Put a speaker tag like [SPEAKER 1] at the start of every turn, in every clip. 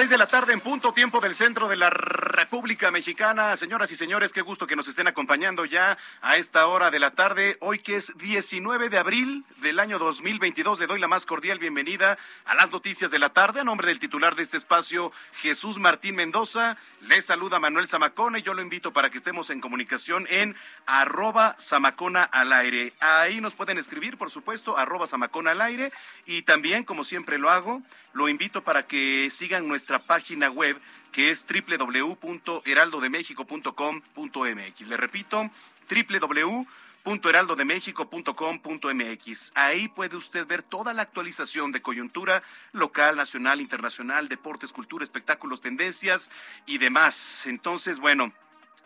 [SPEAKER 1] Son las seis de la tarde en punto tiempo del centro de la República Mexicana. Señoras y señores, qué gusto que nos estén acompañando ya a esta hora de la tarde. Hoy que es 19 de abril del año 2022, le doy la más cordial bienvenida a las noticias de la tarde. A nombre del titular de este espacio, Jesús Martín Mendoza, le saluda Manuel Zamacona y yo lo invito para que estemos en comunicación en arroba Zamacona al aire. Ahí nos pueden escribir, por supuesto, arroba Zamacona al aire. Y también, como siempre lo hago, lo invito para que sigan nuestra página web que es www.heraldodemexico.com.mx. Le repito, www.heraldodemexico.com.mx. Ahí puede usted ver toda la actualización de coyuntura local, nacional, internacional, deportes, cultura, espectáculos, tendencias y demás. Entonces, bueno,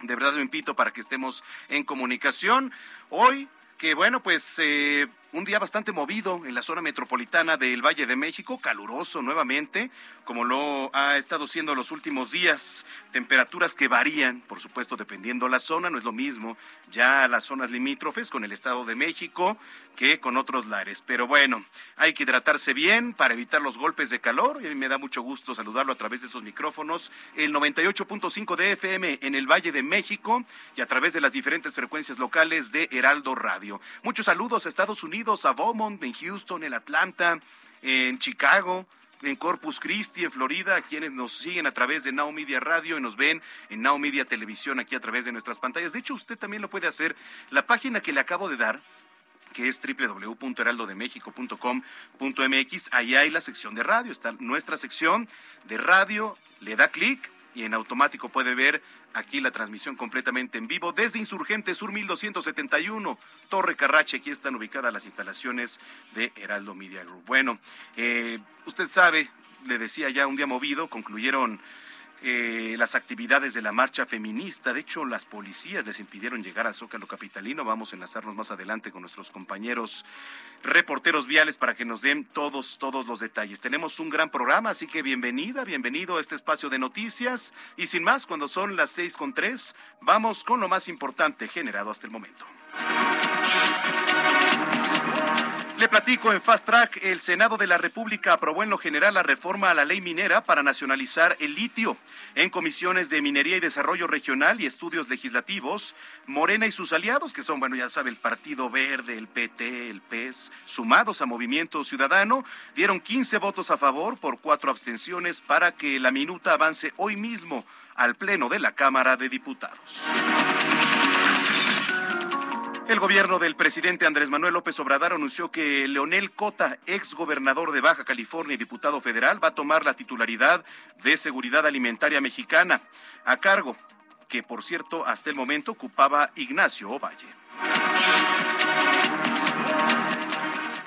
[SPEAKER 1] de verdad lo invito para que estemos en comunicación. Hoy, que bueno, pues eh, un día bastante movido en la zona metropolitana del Valle de México, caluroso nuevamente, como lo ha estado siendo los últimos días. Temperaturas que varían, por supuesto, dependiendo la zona, no es lo mismo ya las zonas limítrofes con el Estado de México que con otros lares. Pero bueno, hay que hidratarse bien para evitar los golpes de calor y a mí me da mucho gusto saludarlo a través de esos micrófonos, el 98.5 de FM en el Valle de México y a través de las diferentes frecuencias locales de Heraldo Radio. Muchos saludos a Estados Unidos a Beaumont, en Houston, en Atlanta, en Chicago, en Corpus Christi, en Florida, quienes nos siguen a través de Now Media Radio y nos ven en Now Media Televisión aquí a través de nuestras pantallas. De hecho, usted también lo puede hacer. La página que le acabo de dar que es www.heraldodemexico.com.mx. Ahí hay la sección de radio, está nuestra sección de radio, le da clic y en automático puede ver aquí la transmisión completamente en vivo desde Insurgente Sur 1271, Torre Carrache. Aquí están ubicadas las instalaciones de Heraldo Media Group. Bueno, eh, usted sabe, le decía ya un día movido, concluyeron eh, las actividades de la marcha feminista. De hecho, las policías les impidieron llegar al Zócalo Capitalino. Vamos a enlazarnos más adelante con nuestros compañeros reporteros viales para que nos den todos, todos los detalles. Tenemos un gran programa, así que bienvenida, bienvenido a este espacio de noticias. Y sin más, cuando son las seis con tres, vamos con lo más importante generado hasta el momento. Le platico en Fast Track, el Senado de la República aprobó en lo general la reforma a la ley minera para nacionalizar el litio. En comisiones de Minería y Desarrollo Regional y Estudios Legislativos, Morena y sus aliados, que son, bueno, ya sabe, el Partido Verde, el PT, el PES, sumados a Movimiento Ciudadano, dieron 15 votos a favor por cuatro abstenciones para que la minuta avance hoy mismo al Pleno de la Cámara de Diputados. El gobierno del presidente Andrés Manuel López Obrador anunció que Leonel Cota, ex gobernador de Baja California y diputado federal, va a tomar la titularidad de Seguridad Alimentaria Mexicana, a cargo que, por cierto, hasta el momento ocupaba Ignacio Ovalle.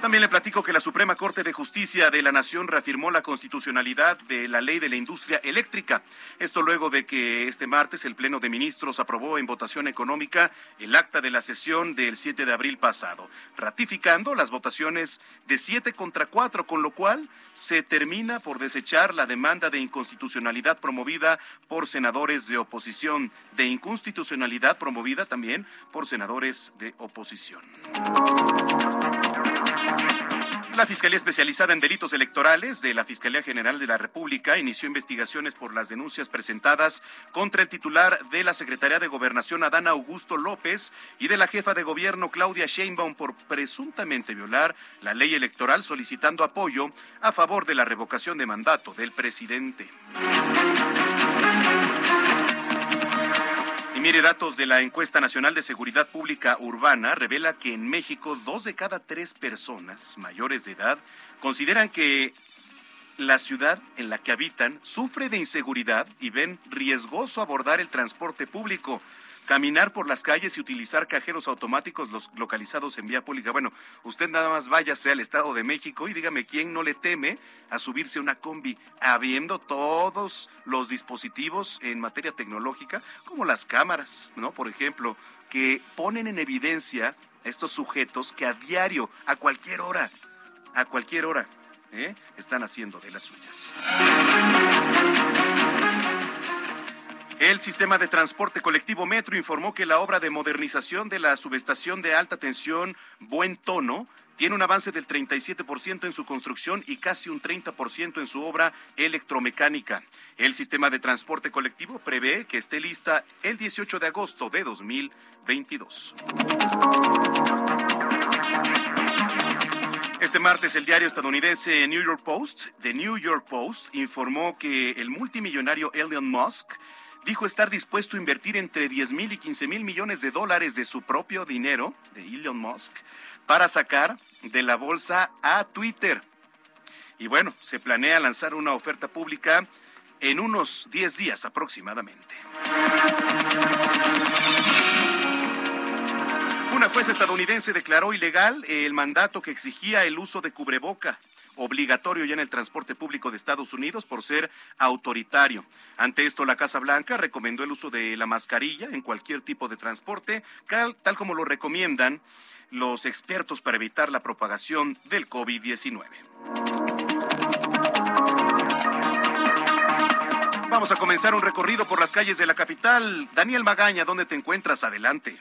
[SPEAKER 1] También le platico que la Suprema Corte de Justicia de la Nación reafirmó la constitucionalidad de la ley de la industria eléctrica. Esto luego de que este martes el Pleno de Ministros aprobó en votación económica el acta de la sesión del 7 de abril pasado, ratificando las votaciones de 7 contra 4, con lo cual se termina por desechar la demanda de inconstitucionalidad promovida por senadores de oposición, de inconstitucionalidad promovida también por senadores de oposición. La Fiscalía Especializada en Delitos Electorales de la Fiscalía General de la República inició investigaciones por las denuncias presentadas contra el titular de la Secretaría de Gobernación, Adán Augusto López, y de la jefa de gobierno, Claudia Sheinbaum, por presuntamente violar la ley electoral solicitando apoyo a favor de la revocación de mandato del presidente. Y mire, datos de la encuesta nacional de seguridad pública urbana revela que en México dos de cada tres personas mayores de edad consideran que la ciudad en la que habitan sufre de inseguridad y ven riesgoso abordar el transporte público caminar por las calles y utilizar cajeros automáticos los localizados en vía pública. Bueno, usted nada más váyase al Estado de México y dígame quién no le teme a subirse una combi, habiendo todos los dispositivos en materia tecnológica, como las cámaras, ¿no? Por ejemplo, que ponen en evidencia a estos sujetos que a diario, a cualquier hora, a cualquier hora, ¿eh? están haciendo de las suyas. El sistema de transporte colectivo Metro informó que la obra de modernización de la subestación de alta tensión Buen Tono tiene un avance del 37% en su construcción y casi un 30% en su obra electromecánica. El sistema de transporte colectivo prevé que esté lista el 18 de agosto de 2022. Este martes el diario estadounidense New York Post, The New York Post, informó que el multimillonario Elon Musk dijo estar dispuesto a invertir entre 10 mil y 15 mil millones de dólares de su propio dinero, de Elon Musk, para sacar de la bolsa a Twitter. Y bueno, se planea lanzar una oferta pública en unos 10 días aproximadamente. Una jueza estadounidense declaró ilegal el mandato que exigía el uso de cubreboca obligatorio ya en el transporte público de Estados Unidos por ser autoritario. Ante esto, la Casa Blanca recomendó el uso de la mascarilla en cualquier tipo de transporte, tal como lo recomiendan los expertos para evitar la propagación del COVID-19. Vamos a comenzar un recorrido por las calles de la capital. Daniel Magaña, ¿dónde te encuentras? Adelante.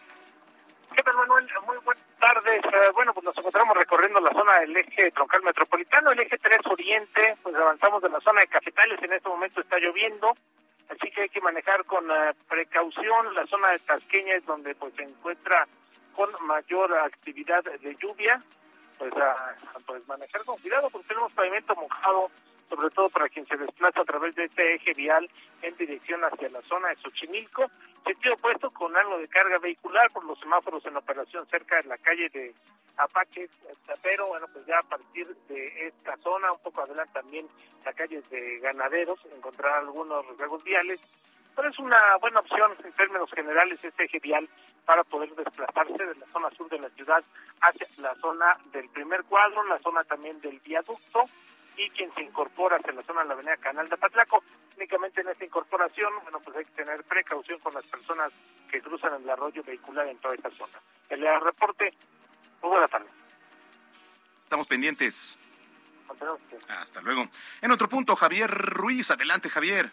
[SPEAKER 2] ¿Qué tal, Manuel? Muy buenas tardes. Eh, bueno, pues nos encontramos recorriendo la zona del eje troncal metropolitano, el eje 3 Oriente, pues avanzamos de la zona de capitales, en este momento está lloviendo, así que hay que manejar con uh, precaución. La zona de Tasqueña es donde pues se encuentra con mayor actividad de lluvia, pues, uh, pues manejar con cuidado porque tenemos pavimento mojado sobre todo para quien se desplaza a través de este eje vial en dirección hacia la zona de Xochimilco, sentido opuesto con algo de carga vehicular por los semáforos en operación cerca de la calle de Apache, pero bueno, pues ya a partir de esta zona, un poco adelante también la calle de Ganaderos, encontrar algunos viales, pero es una buena opción en términos generales este eje vial para poder desplazarse de la zona sur de la ciudad hacia la zona del primer cuadro, la zona también del viaducto, y quien se incorpora hacia la zona de la avenida Canal de Patlaco. Únicamente en esta incorporación, bueno, pues hay que tener precaución con las personas que cruzan el arroyo vehicular en toda esta zona. El reporte, muy buena tarde.
[SPEAKER 1] Estamos pendientes. Hasta luego. En otro punto, Javier Ruiz. Adelante, Javier.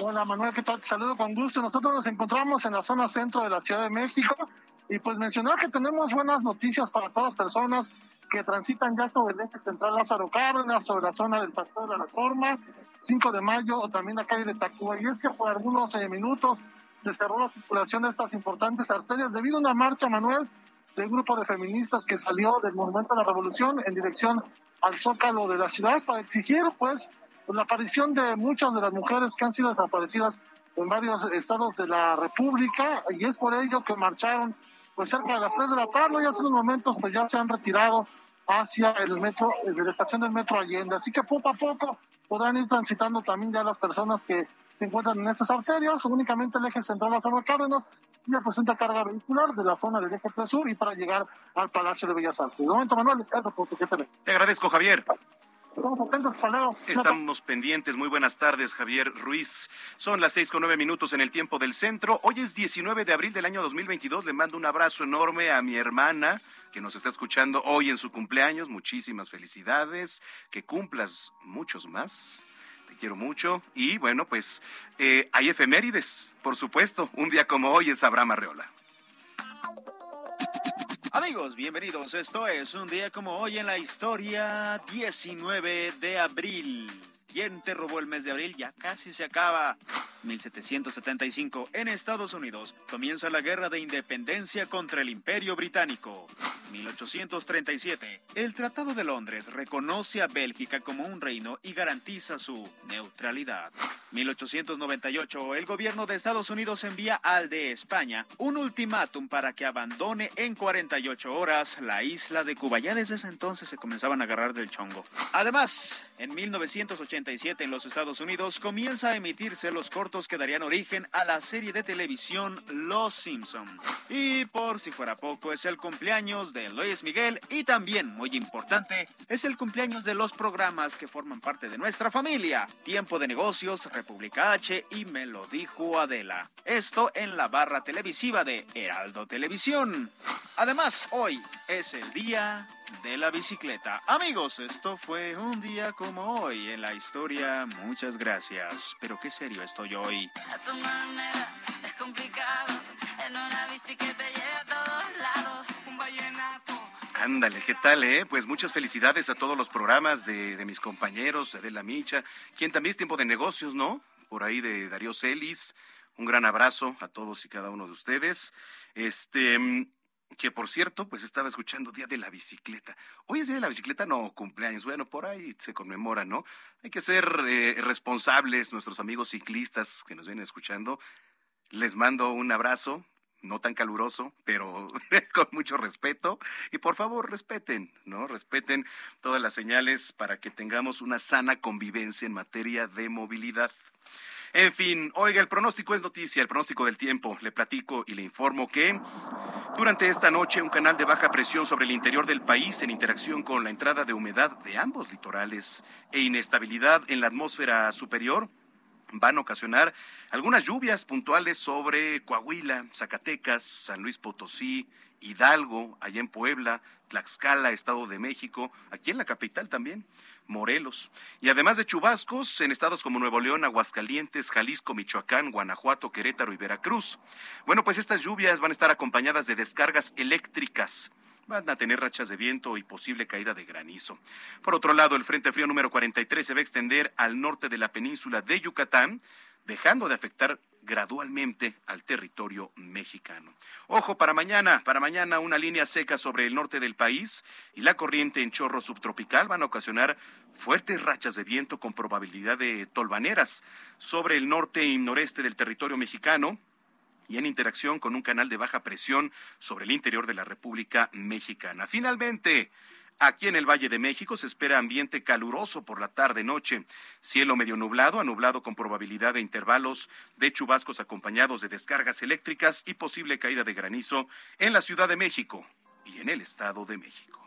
[SPEAKER 3] Hola, Manuel, ¿qué tal? Te saludo con gusto. Nosotros nos encontramos en la zona centro de la Ciudad de México y pues mencionar que tenemos buenas noticias para todas las personas que transitan ya sobre el eje central Lázaro Cárdenas, sobre la zona del Pastor de la Forma, 5 de mayo o también la calle de Tacuba. Y es que por algunos eh, minutos se cerró la circulación de estas importantes arterias debido a una marcha, Manuel, del grupo de feministas que salió del Monumento de la Revolución en dirección al Zócalo de la ciudad para exigir, pues, la aparición de muchas de las mujeres que han sido desaparecidas en varios estados de la República y es por ello que marcharon pues cerca de las 3 de la tarde y hace unos momentos pues ya se han retirado hacia el metro, de la estación del metro Allende. Así que poco a poco podrán ir transitando también ya las personas que se encuentran en estas arterias, únicamente el eje central de Lázaro Cárdenas ya presenta carga vehicular de la zona del eje 3 sur y para llegar al Palacio de Bellas Artes. De momento, Manuel,
[SPEAKER 1] Te agradezco, Javier.
[SPEAKER 3] Estamos
[SPEAKER 1] pendientes. Muy buenas tardes, Javier Ruiz. Son las seis con nueve minutos en el tiempo del centro. Hoy es 19 de abril del año 2022. Le mando un abrazo enorme a mi hermana que nos está escuchando hoy en su cumpleaños. Muchísimas felicidades. Que cumplas muchos más quiero mucho. Y bueno, pues eh, hay efemérides, por supuesto. Un día como hoy es Abraham Arreola.
[SPEAKER 4] Amigos, bienvenidos. Esto es un día como hoy en la historia 19 de abril. ¿Quién te robó el mes de abril? Ya casi se acaba. 1775. En Estados Unidos comienza la guerra de independencia contra el Imperio Británico. 1837. El Tratado de Londres reconoce a Bélgica como un reino y garantiza su neutralidad. 1898. El gobierno de Estados Unidos envía al de España un ultimátum para que abandone en 48 horas la isla de Cuba. Ya desde ese entonces se comenzaban a agarrar del chongo. Además, en 1980 en los Estados Unidos comienza a emitirse los cortos que darían origen a la serie de televisión Los Simpson. Y por si fuera poco, es el cumpleaños de Luis Miguel y también, muy importante, es el cumpleaños de los programas que forman parte de nuestra familia. Tiempo de negocios, República H y Me lo dijo Adela. Esto en la barra televisiva de Heraldo Televisión. Además, hoy es el día de la bicicleta. Amigos, esto fue un día como hoy en la historia. Muchas gracias. Pero qué serio estoy hoy. A tu manera es complicado. En una
[SPEAKER 1] bicicleta llega a todos lados. Un vallenato. Ándale, ¿qué tal, eh? Pues muchas felicidades a todos los programas de, de mis compañeros, de La Micha, quien también es tiempo de negocios, ¿no? Por ahí de Darío Celis. Un gran abrazo a todos y cada uno de ustedes. Este, que por cierto, pues estaba escuchando Día de la Bicicleta. Hoy es Día de la Bicicleta, no cumpleaños. Bueno, por ahí se conmemora, ¿no? Hay que ser eh, responsables, nuestros amigos ciclistas que nos vienen escuchando. Les mando un abrazo, no tan caluroso, pero con mucho respeto. Y por favor, respeten, ¿no? Respeten todas las señales para que tengamos una sana convivencia en materia de movilidad. En fin, oiga, el pronóstico es noticia, el pronóstico del tiempo. Le platico y le informo que durante esta noche un canal de baja presión sobre el interior del país en interacción con la entrada de humedad de ambos litorales e inestabilidad en la atmósfera superior van a ocasionar algunas lluvias puntuales sobre Coahuila, Zacatecas, San Luis Potosí, Hidalgo, allá en Puebla, Tlaxcala, Estado de México, aquí en la capital también. Morelos. Y además de chubascos en estados como Nuevo León, Aguascalientes, Jalisco, Michoacán, Guanajuato, Querétaro y Veracruz. Bueno, pues estas lluvias van a estar acompañadas de descargas eléctricas. Van a tener rachas de viento y posible caída de granizo. Por otro lado, el Frente Frío número 43 se va a extender al norte de la península de Yucatán, dejando de afectar gradualmente al territorio mexicano. Ojo para mañana, para mañana una línea seca sobre el norte del país y la corriente en chorro subtropical van a ocasionar fuertes rachas de viento con probabilidad de tolvaneras sobre el norte y noreste del territorio mexicano y en interacción con un canal de baja presión sobre el interior de la República Mexicana. Finalmente, Aquí en el Valle de México se espera ambiente caluroso por la tarde-noche, cielo medio nublado a nublado con probabilidad de intervalos de chubascos acompañados de descargas eléctricas y posible caída de granizo en la Ciudad de México y en el Estado de México.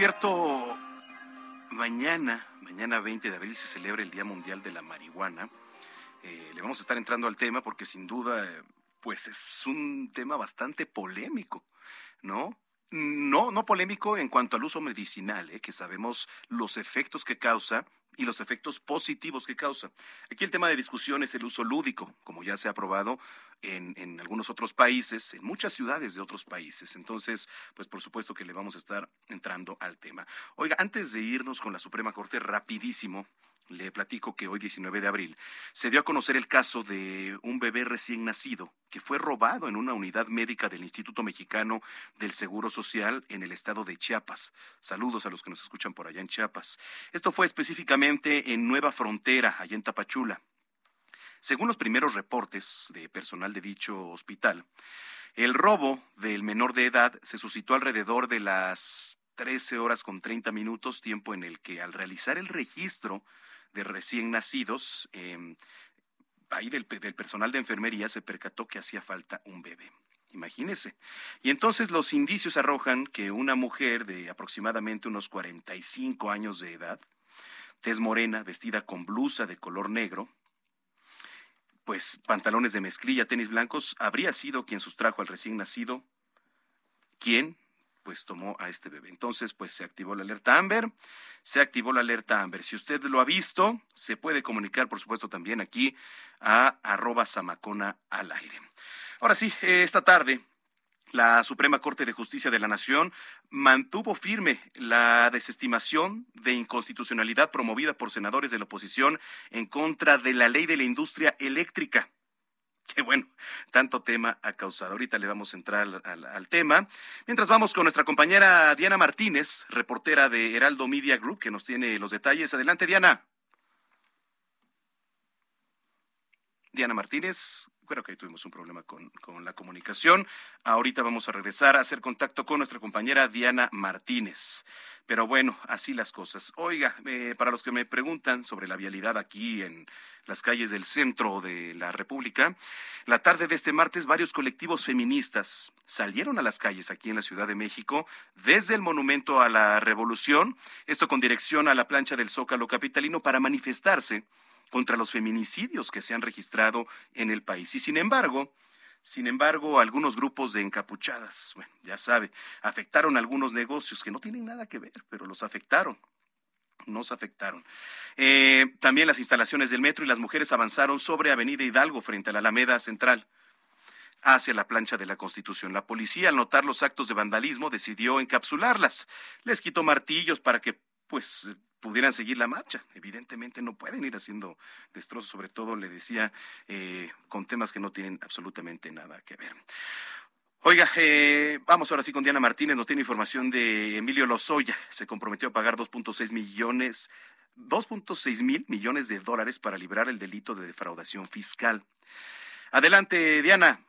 [SPEAKER 1] Cierto, mañana, mañana 20 de abril se celebra el Día Mundial de la Marihuana. Eh, le vamos a estar entrando al tema porque sin duda, pues es un tema bastante polémico, ¿no? No, no polémico en cuanto al uso medicinal, ¿eh? que sabemos los efectos que causa y los efectos positivos que causa. Aquí el tema de discusión es el uso lúdico, como ya se ha aprobado en, en, algunos otros países, en muchas ciudades de otros países. Entonces, pues por supuesto que le vamos a estar entrando al tema. Oiga, antes de irnos con la Suprema Corte, rapidísimo, le platico que hoy 19 de abril se dio a conocer el caso de un bebé recién nacido que fue robado en una unidad médica del Instituto Mexicano del Seguro Social en el estado de Chiapas. Saludos a los que nos escuchan por allá en Chiapas. Esto fue específicamente en Nueva Frontera, allá en Tapachula. Según los primeros reportes de personal de dicho hospital, el robo del menor de edad se suscitó alrededor de las 13 horas con 30 minutos, tiempo en el que al realizar el registro de recién nacidos, eh, ahí del, del personal de enfermería se percató que hacía falta un bebé. Imagínese. Y entonces los indicios arrojan que una mujer de aproximadamente unos 45 años de edad, tez morena, vestida con blusa de color negro, pues pantalones de mezclilla, tenis blancos, habría sido quien sustrajo al recién nacido, quien pues tomó a este bebé. Entonces, pues se activó la alerta Amber, se activó la alerta Amber. Si usted lo ha visto, se puede comunicar, por supuesto, también aquí a arroba Samacona al aire. Ahora sí, esta tarde la Suprema Corte de Justicia de la Nación mantuvo firme la desestimación de inconstitucionalidad promovida por senadores de la oposición en contra de la ley de la industria eléctrica. Qué bueno, tanto tema ha causado. Ahorita le vamos a entrar al, al, tema. Mientras vamos con nuestra compañera Diana Martínez, reportera de Heraldo Media Group, que nos tiene los detalles. Adelante, Diana. Diana Martínez, creo que ahí tuvimos un problema con, con, la comunicación. Ahorita vamos a regresar a hacer contacto con nuestra compañera Diana Martínez. Pero bueno, así las cosas. Oiga, eh, para los que me preguntan sobre la vialidad aquí en las calles del centro de la República, la tarde de este martes varios colectivos feministas salieron a las calles aquí en la Ciudad de México desde el Monumento a la Revolución, esto con dirección a la plancha del Zócalo Capitalino para manifestarse contra los feminicidios que se han registrado en el país. Y sin embargo, sin embargo, algunos grupos de encapuchadas, bueno, ya sabe, afectaron algunos negocios que no tienen nada que ver, pero los afectaron. Nos afectaron. Eh, también las instalaciones del metro y las mujeres avanzaron sobre Avenida Hidalgo frente a la Alameda Central hacia la plancha de la Constitución. La policía, al notar los actos de vandalismo, decidió encapsularlas. Les quitó martillos para que, pues, pudieran seguir la marcha. Evidentemente no pueden ir haciendo destrozos, sobre todo, le decía, eh, con temas que no tienen absolutamente nada que ver. Oiga, eh, vamos ahora sí con Diana Martínez, nos tiene información de Emilio Lozoya. Se comprometió a pagar 2.6 millones, 2.6 mil millones de dólares para librar el delito de defraudación fiscal. Adelante, Diana.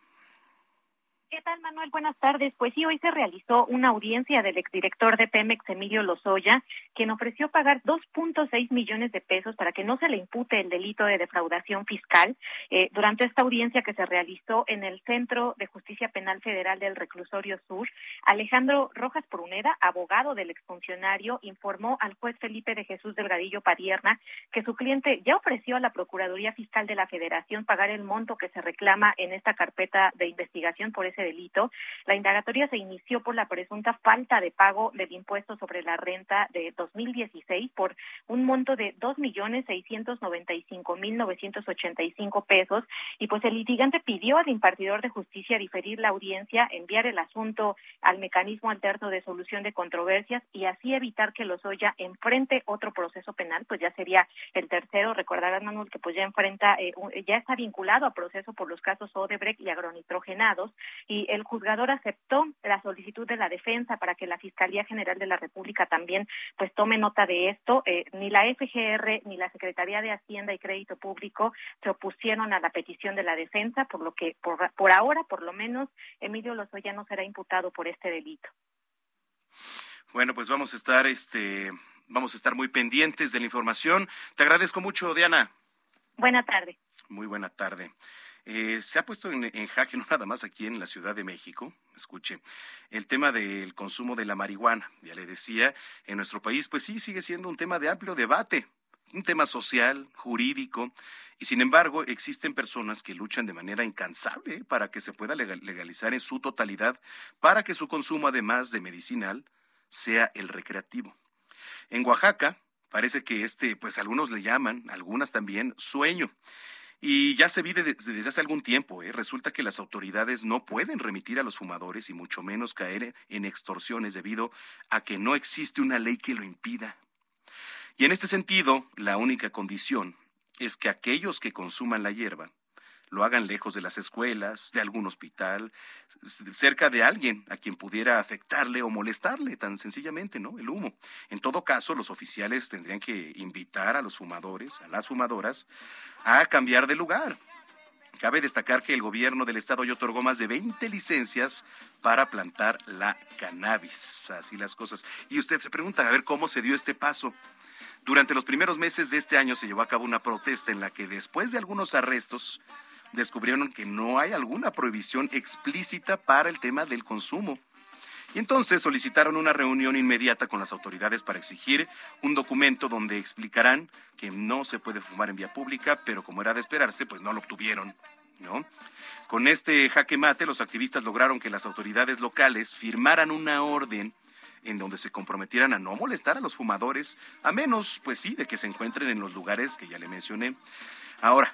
[SPEAKER 5] ¿Qué tal, Manuel? Buenas tardes. Pues sí, hoy se realizó una audiencia del exdirector de Pemex, Emilio Lozoya, quien ofreció pagar 2.6 millones de pesos para que no se le impute el delito de defraudación fiscal. Eh, durante esta audiencia que se realizó en el Centro de Justicia Penal Federal del Reclusorio Sur, Alejandro Rojas Pruneda, abogado del exfuncionario, informó al juez Felipe de Jesús Delgadillo Padierna que su cliente ya ofreció a la Procuraduría Fiscal de la Federación pagar el monto que se reclama en esta carpeta de investigación por ese delito. La indagatoria se inició por la presunta falta de pago del impuesto sobre la renta de 2016 por un monto de dos millones seiscientos noventa y cinco mil novecientos ochenta y cinco pesos y pues el litigante pidió al impartidor de justicia diferir la audiencia, enviar el asunto al mecanismo alterno de solución de controversias y así evitar que Lozoya enfrente otro proceso penal, pues ya sería el tercero. Recordarán, Manuel, que pues ya enfrenta, eh, ya está vinculado a proceso por los casos Odebrecht y agronitrogenados y el juzgador aceptó la solicitud de la defensa para que la Fiscalía General de la República también pues tome nota de esto. Eh, ni la FGR ni la Secretaría de Hacienda y Crédito Público se opusieron a la petición de la defensa, por lo que por, por ahora, por lo menos, Emilio Lozoya no será imputado por este delito.
[SPEAKER 1] Bueno, pues vamos a estar este vamos a estar muy pendientes de la información. Te agradezco mucho, Diana.
[SPEAKER 5] Buena tarde.
[SPEAKER 1] Muy buena tarde. Eh, se ha puesto en, en, jaque, no nada más aquí en la Ciudad de México, escuche, el tema del consumo de la marihuana. Ya le decía, en nuestro país, pues sí, sigue siendo un tema de amplio debate. un tema social, jurídico, y sin embargo existen personas que luchan de manera incansable para que se pueda legalizar en su totalidad, para que su consumo, además de medicinal, sea el recreativo. En Oaxaca, parece que este, pues algunos le llaman, algunas también, sueño. Y ya se vive desde, hace algún tiempo. ¿eh? Resulta que las autoridades no pueden remitir a los fumadores y mucho menos caer en extorsiones debido a que no existe una ley que lo impida. Y en este sentido, la única condición es que aquellos que consuman la hierba lo hagan lejos de las escuelas, de algún hospital, cerca de alguien a quien pudiera afectarle o molestarle, tan sencillamente, ¿no? El humo. En todo caso, los oficiales tendrían que invitar a los fumadores, a las fumadoras, a cambiar de lugar. Cabe destacar que el gobierno del estado ya otorgó más de 20 licencias para plantar la cannabis. Así las cosas. Y usted se pregunta, a ver, ¿cómo se dio este paso? Durante los primeros meses de este año se llevó a cabo una protesta en la que después de algunos arrestos descubrieron que no hay alguna prohibición explícita para el tema del consumo. Y entonces solicitaron una reunión inmediata con las autoridades para exigir un documento donde explicarán que no se puede fumar en vía pública, pero como era de esperarse, pues no lo obtuvieron. ¿no? Con este jaque mate, los activistas lograron que las autoridades locales firmaran una orden en donde se comprometieran a no molestar a los fumadores, a menos, pues sí, de que se encuentren en los lugares que ya le mencioné. Ahora,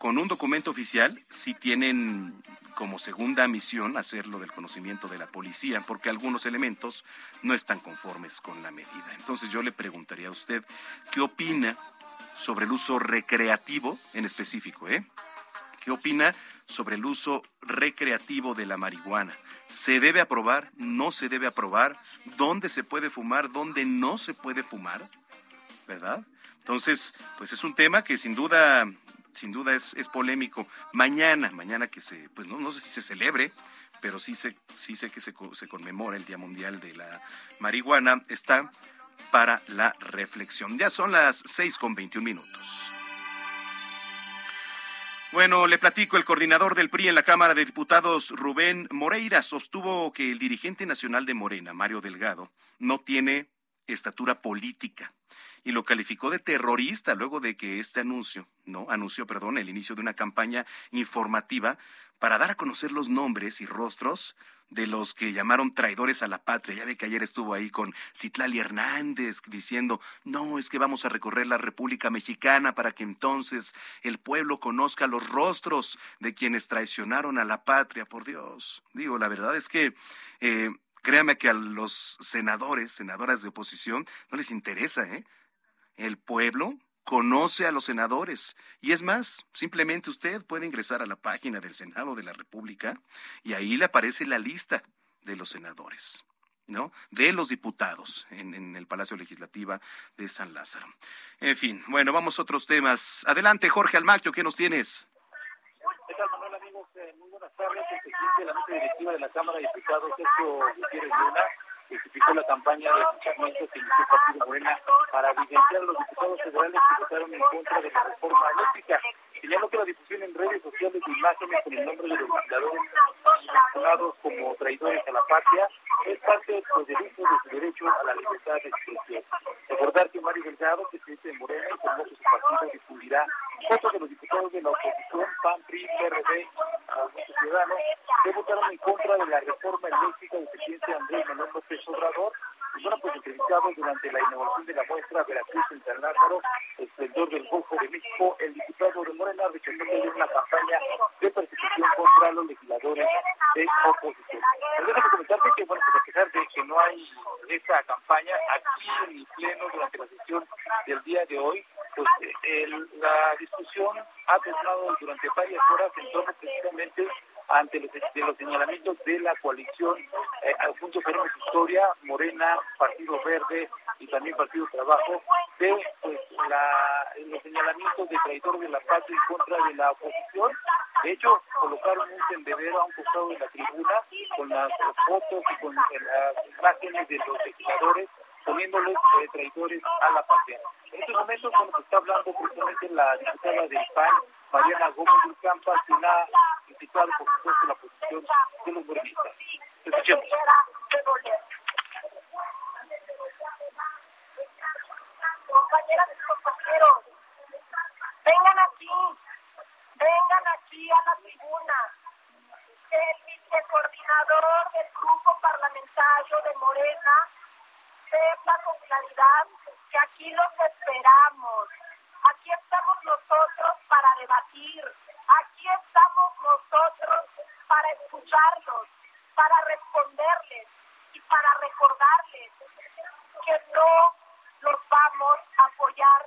[SPEAKER 1] con un documento oficial sí tienen como segunda misión hacerlo del conocimiento de la policía, porque algunos elementos no están conformes con la medida. Entonces yo le preguntaría a usted, ¿qué opina sobre el uso recreativo en específico? Eh? ¿Qué opina sobre el uso recreativo de la marihuana? ¿Se debe aprobar? ¿No se debe aprobar? ¿Dónde se puede fumar? ¿Dónde no se puede fumar? ¿Verdad? Entonces, pues es un tema que sin duda sin duda es, es polémico. Mañana, mañana que se, pues no, no sé si se celebre, pero sí sé, sí sé que se, se conmemora el Día Mundial de la Marihuana, está para la reflexión. Ya son las seis con 21 minutos. Bueno, le platico, el coordinador del PRI en la Cámara de Diputados, Rubén Moreira, sostuvo que el dirigente nacional de Morena, Mario Delgado, no tiene estatura política y lo calificó de terrorista luego de que este anuncio, no, anunció, perdón, el inicio de una campaña informativa para dar a conocer los nombres y rostros de los que llamaron traidores a la patria. Ya ve que ayer estuvo ahí con Citlali Hernández diciendo, no, es que vamos a recorrer la República Mexicana para que entonces el pueblo conozca los rostros de quienes traicionaron a la patria. Por Dios, digo, la verdad es que... Eh, créame que a los senadores, senadoras de oposición, no les interesa, ¿eh? El pueblo conoce a los senadores. Y es más, simplemente usted puede ingresar a la página del Senado de la República y ahí le aparece la lista de los senadores. ¿no? de los diputados en, en, el Palacio Legislativo de San Lázaro. En fin, bueno, vamos a otros temas. Adelante, Jorge Almaquio, ¿qué nos tienes?
[SPEAKER 6] ¿Qué tal, Manuel, amigos? Eh, muy buenas tardes. El presidente de la mesa directiva de la Cámara de Diputados, Sergio Gutiérrez Luna, justificó la campaña de escuchamiento que inició Partido para evidenciar a los diputados federales que votaron en contra de la reforma eléctrica. Señaló que la difusión en redes sociales de imágenes con el nombre de los legisladores mencionados como traidores a la patria es parte de los delitos de su derecho a la libertad de expresión. Recordar que Mario Delgado, presidente de Morena, informó que su partido difundirá fotos de los diputados de la oposición, PAN, PRI, PRD, Movimiento Ciudadano, que votaron en contra de la reforma eléctrica del presidente Andrés Manuel López Obrador pues entrevistados durante la inauguración de la muestra Veracruz en San Lázaro, esplendor del Golfo de México, el diputado de Morena rechazó que una campaña de persecución contra los legisladores de oposición. Déjame comentarte que, bueno, pues a pesar de que no hay esta campaña, aquí en el Pleno, durante la sesión del día de hoy, pues el, la discusión ha terminado durante varias horas en torno precisamente ante los, de los señalamientos de la coalición eh, junto con Historia, Morena, Partido Verde y también Partido Trabajo, de pues, los señalamientos de traidor de la patria en contra de la oposición. De hecho, colocaron un tendedero a un costado de la tribuna con las fotos y con las imágenes de los legisladores poniéndoles eh, traidores a la patria. En estos momentos, cuando se está hablando precisamente la diputada del PAN, Mariana Gómez Campa, quien ha criticado, por supuesto, la posición de los morenistas. Escuchemos.
[SPEAKER 7] compañeras y compañeros, vengan aquí, vengan aquí a la tribuna. El vicecoordinador del grupo parlamentario de Morena sepa con claridad que aquí los esperamos. Aquí estamos nosotros para debatir. Aquí estamos nosotros para escucharlos, para responderles y para recordarles que no los vamos a apoyar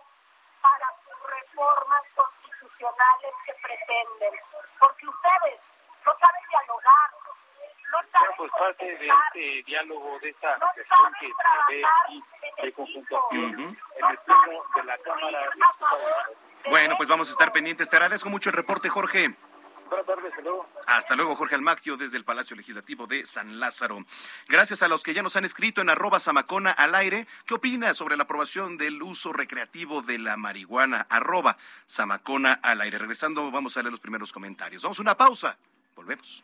[SPEAKER 7] para sus reformas constitucionales que pretenden. Porque ustedes no saben dialogar, no saben
[SPEAKER 6] pues parte de este diálogo, de esta sesión que se ve aquí de confrontación
[SPEAKER 1] Ujú.
[SPEAKER 6] en el pleno de la Cámara de Diputados.
[SPEAKER 1] Bueno, pues vamos a estar pendientes. Te agradezco mucho el reporte, Jorge.
[SPEAKER 6] Buenas tardes, hasta luego.
[SPEAKER 1] Hasta luego, Jorge Almaquio, desde el Palacio Legislativo de San Lázaro. Gracias a los que ya nos han escrito en arroba Samacona al aire. ¿Qué opina sobre la aprobación del uso recreativo de la marihuana? Arroba Samacona al aire. Regresando, vamos a leer los primeros comentarios. Vamos a una pausa. Volvemos.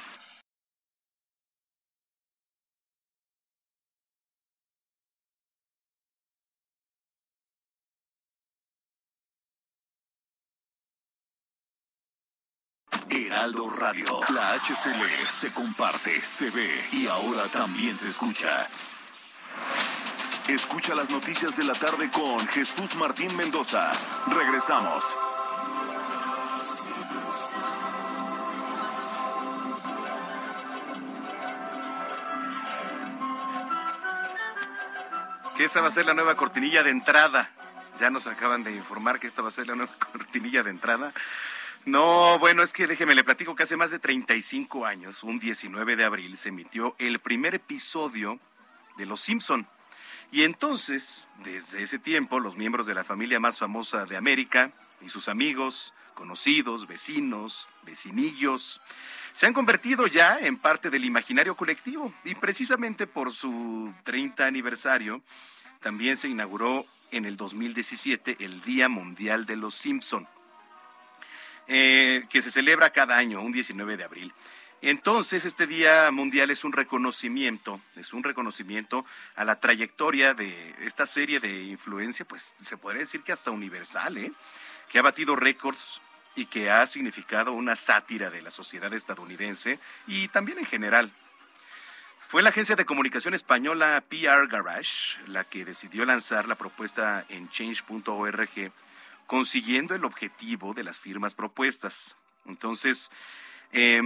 [SPEAKER 8] Radio, la HCL se comparte, se ve y ahora también se escucha. Escucha las noticias de la tarde con Jesús Martín Mendoza. Regresamos.
[SPEAKER 1] Que esa va a ser la nueva cortinilla de entrada. Ya nos acaban de informar que esta va a ser la nueva cortinilla de entrada. No, bueno, es que déjeme le platico que hace más de 35 años, un 19 de abril, se emitió el primer episodio de Los Simpson. Y entonces, desde ese tiempo, los miembros de la familia más famosa de América y sus amigos, conocidos, vecinos, vecinillos, se han convertido ya en parte del imaginario colectivo. Y precisamente por su 30 aniversario, también se inauguró en el 2017 el Día Mundial de los Simpson, eh, que se celebra cada año, un 19 de abril. Entonces, este Día Mundial es un reconocimiento, es un reconocimiento a la trayectoria de esta serie de influencia, pues se podría decir que hasta universal, ¿eh? que ha batido récords y que ha significado una sátira de la sociedad estadounidense y también en general. Fue la agencia de comunicación española PR Garage la que decidió lanzar la propuesta en change.org, consiguiendo el objetivo de las firmas propuestas. Entonces, eh,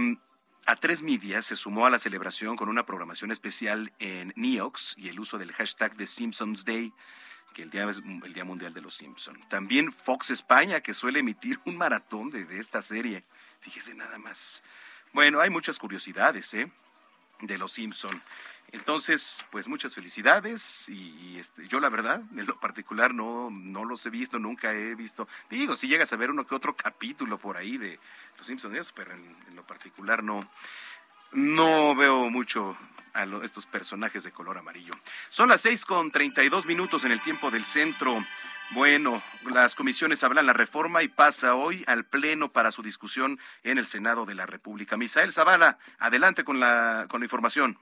[SPEAKER 1] A3 Media se sumó a la celebración con una programación especial en Neox y el uso del hashtag de Simpsons Day, que el día es el Día Mundial de los Simpsons. También Fox España, que suele emitir un maratón de, de esta serie. Fíjese nada más. Bueno, hay muchas curiosidades, ¿eh? De los Simpson. Entonces, pues muchas felicidades y, este, yo la verdad, en lo particular no, no los he visto, nunca he visto. Digo, si llegas a ver uno que otro capítulo por ahí de los Simpsons, pero en lo particular no, no veo mucho a estos personajes de color amarillo. Son las seis con treinta y dos minutos en el tiempo del centro. Bueno, las comisiones hablan la reforma y pasa hoy al Pleno para su discusión en el Senado de la República. Misael Zavala, adelante con la, con la información.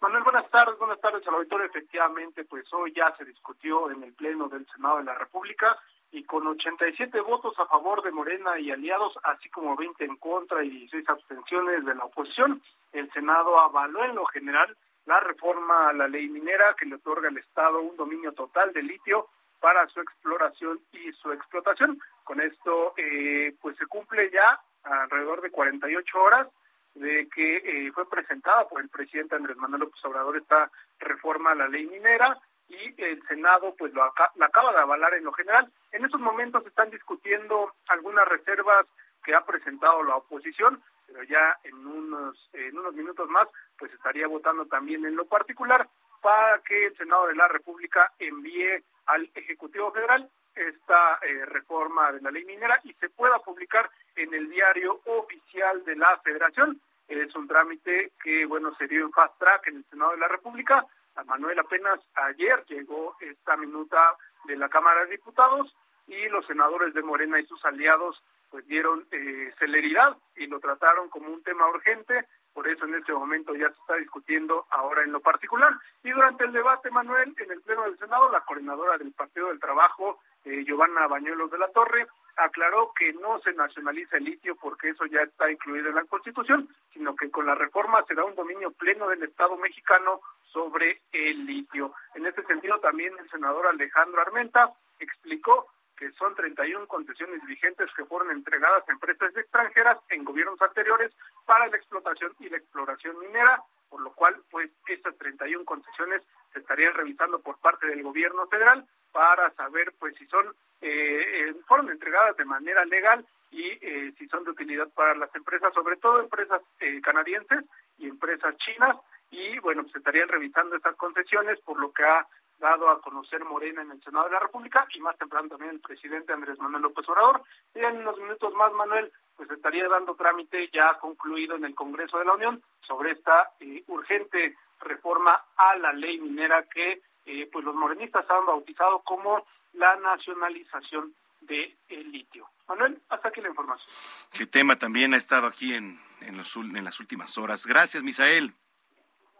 [SPEAKER 9] Manuel, buenas tardes, buenas tardes al auditorio. Efectivamente, pues hoy ya se discutió en el Pleno del Senado de la República y con 87 votos a favor de Morena y aliados, así como 20 en contra y 16 abstenciones de la oposición, el Senado avaló en lo general la reforma a la ley minera que le otorga al Estado un dominio total de litio para su exploración y su explotación. Con esto, eh, pues se cumple ya alrededor de 48 horas de que eh, fue presentada por el presidente Andrés Manuel López Obrador esta reforma a la ley minera y el Senado pues lo aca- la acaba de avalar en lo general. En estos momentos se están discutiendo algunas reservas que ha presentado la oposición, pero ya en unos en unos minutos más pues estaría votando también en lo particular para que el Senado de la República envíe al Ejecutivo Federal esta eh, reforma de la ley minera y se pueda publicar en el diario oficial de la Federación. Es un trámite que, bueno, se dio en fast track en el Senado de la República. Manuel apenas ayer llegó esta minuta de la Cámara de Diputados y los senadores de Morena y sus aliados pues dieron eh, celeridad y lo trataron como un tema urgente, por eso en este momento ya se está discutiendo ahora en lo particular. Y durante el debate, Manuel, en el Pleno del Senado, la coordinadora del Partido del Trabajo, eh, Giovanna Bañuelos de la Torre, aclaró que no se nacionaliza el litio porque eso ya está incluido en la Constitución, sino que con la reforma será un dominio pleno del Estado mexicano sobre el litio. En este sentido, también el senador Alejandro Armenta explicó que son 31 concesiones vigentes que fueron entregadas a empresas extranjeras en gobiernos anteriores para la explotación y la exploración minera, por lo cual, pues, estas 31 concesiones se estarían revisando por parte del gobierno federal para saber, pues, si son, eh, fueron entregadas de manera legal y eh, si son de utilidad para las empresas, sobre todo empresas eh, canadienses y empresas chinas, y bueno, pues, estarían revisando estas concesiones, por lo que ha dado a conocer Morena en el Senado de la República y más temprano también el presidente Andrés Manuel López Obrador. Y en unos minutos más, Manuel, pues estaría dando trámite ya concluido en el Congreso de la Unión sobre esta eh, urgente reforma a la ley minera que eh, pues los morenistas han bautizado como la nacionalización del el litio. Manuel, hasta aquí la información.
[SPEAKER 1] Qué tema también ha estado aquí en, en, los, en las últimas horas. Gracias, Misael.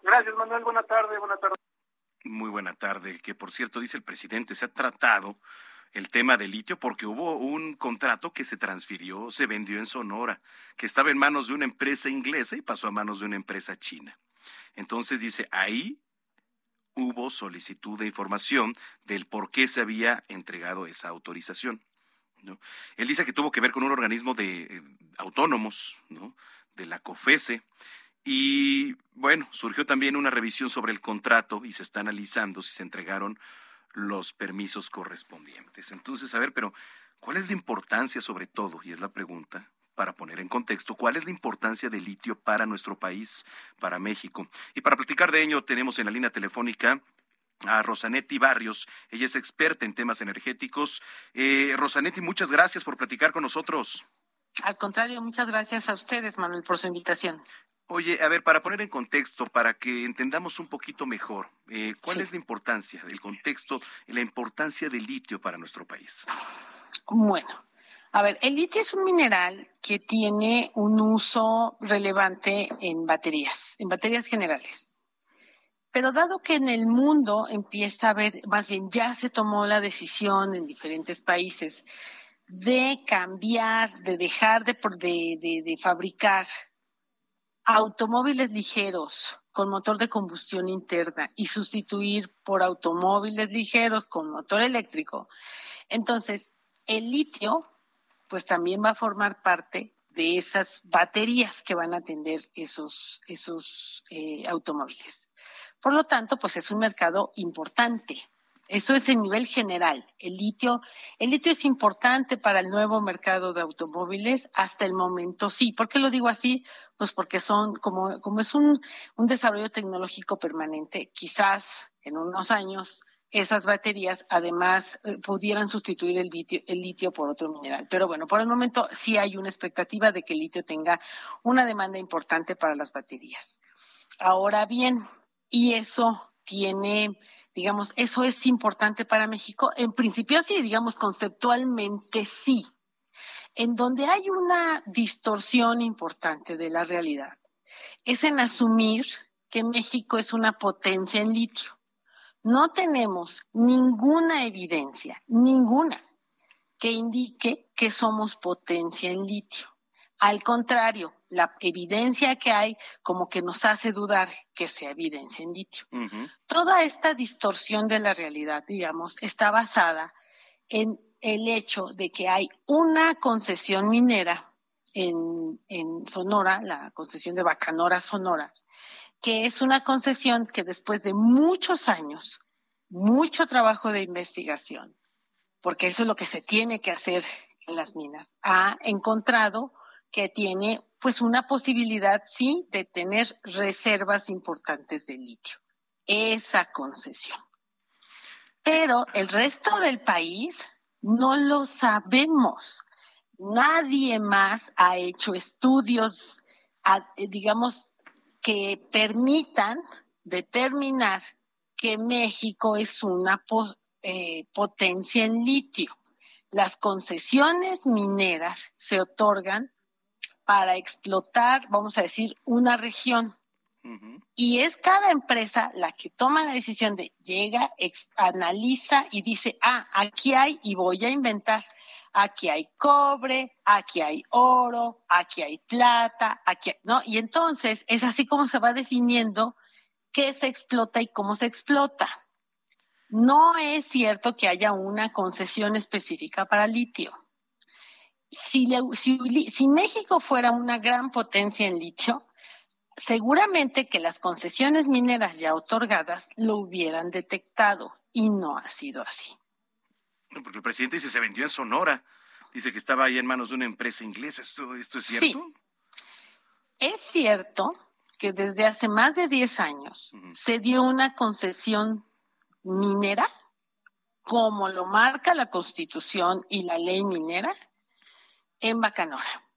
[SPEAKER 9] Gracias, Manuel. Buena tarde, buena tarde.
[SPEAKER 1] Muy buena tarde. Que por cierto, dice el presidente, se ha tratado el tema del litio porque hubo un contrato que se transfirió, se vendió en Sonora, que estaba en manos de una empresa inglesa y pasó a manos de una empresa china. Entonces dice, ahí hubo solicitud de información del por qué se había entregado esa autorización. ¿no? Él dice que tuvo que ver con un organismo de eh, autónomos, ¿no? de la COFESE, y bueno, surgió también una revisión sobre el contrato y se está analizando si se entregaron los permisos correspondientes. Entonces, a ver, pero ¿cuál es la importancia sobre todo? Y es la pregunta para poner en contexto cuál es la importancia del litio para nuestro país, para México. Y para platicar de ello tenemos en la línea telefónica a Rosanetti Barrios. Ella es experta en temas energéticos. Eh, Rosanetti, muchas gracias por platicar con nosotros.
[SPEAKER 10] Al contrario, muchas gracias a ustedes, Manuel, por su invitación.
[SPEAKER 1] Oye, a ver, para poner en contexto, para que entendamos un poquito mejor, eh, ¿cuál es la importancia, el contexto la importancia del litio para nuestro país?
[SPEAKER 10] Bueno, a ver, el litio es un mineral que tiene un uso relevante en baterías, en baterías generales. Pero dado que en el mundo empieza a haber, más bien ya se tomó la decisión en diferentes países de cambiar, de dejar de, de, fabricar automóviles ligeros con motor de combustión interna y sustituir por automóviles ligeros con motor eléctrico, entonces el litio pues también va a formar parte de esas baterías que van a atender esos, esos eh, automóviles. Por lo tanto, pues es un mercado importante. Eso es en nivel general. El litio, el litio es importante para el nuevo mercado de automóviles hasta el momento, sí. ¿Por qué lo digo así? Pues porque son, como, como es un, un desarrollo tecnológico permanente, quizás en unos años esas baterías además eh, pudieran sustituir el litio, el litio por otro mineral. Pero bueno, por el momento sí hay una expectativa de que el litio tenga una demanda importante para las baterías. Ahora bien, y eso tiene digamos, eso es importante para México. En principio sí, digamos, conceptualmente sí. En donde hay una distorsión importante de la realidad es en asumir que México es una potencia en litio. No tenemos ninguna evidencia, ninguna, que indique que somos potencia en litio. Al contrario, la evidencia que hay como que nos hace dudar que sea evidencia en litio. Toda esta distorsión de la realidad, digamos, está basada en el hecho de que hay una concesión minera en, en Sonora, la concesión de Bacanora Sonora, que es una concesión que después de muchos años, mucho trabajo de investigación, porque eso es lo que se tiene que hacer en las minas, ha encontrado que tiene pues una posibilidad, sí, de tener reservas importantes de litio. Esa concesión. Pero el resto del país no lo sabemos. Nadie más ha hecho estudios digamos, que permitan determinar que México es una eh, potencia en litio. Las concesiones mineras se otorgan para explotar, vamos a decir, una región. Y es cada empresa la que toma la decisión de llega, analiza y dice, ah, aquí hay y voy a inventar. Aquí hay cobre, aquí hay oro, aquí hay plata, aquí hay, ¿no? Y entonces es así como se va definiendo qué se explota y cómo se explota. No es cierto que haya una concesión específica para litio. Si, si, México fuera una gran potencia en litio, seguramente que las concesiones mineras ya otorgadas lo hubieran detectado y no ha sido así.
[SPEAKER 1] Porque el presidente dice se vendió en Sonora. Dice que estaba ahí en manos de una empresa inglesa. ¿Esto, esto es cierto? Sí.
[SPEAKER 10] Es cierto que desde hace más de 10 años se dio una concesión minera, como lo marca la Constitución y la ley minera, en Bacanora.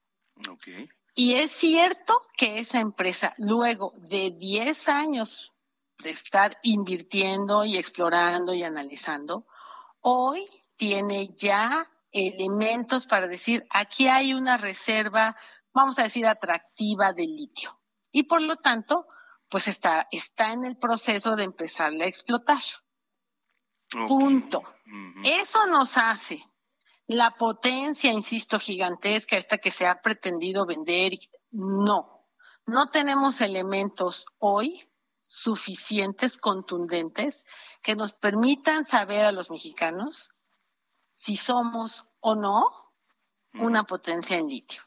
[SPEAKER 10] Okay. Y es cierto que esa empresa, luego de 10 años de estar invirtiendo y explorando y analizando, hoy tiene ya elementos para decir, aquí hay una reserva, vamos a decir, atractiva de litio y por lo tanto, pues está, está en el proceso de empezarle a explotar. Punto. Eso nos hace la potencia, insisto, gigantesca, esta que se ha pretendido vender. No, no tenemos elementos hoy suficientes, contundentes, que nos permitan saber a los mexicanos si somos o no una potencia en litio.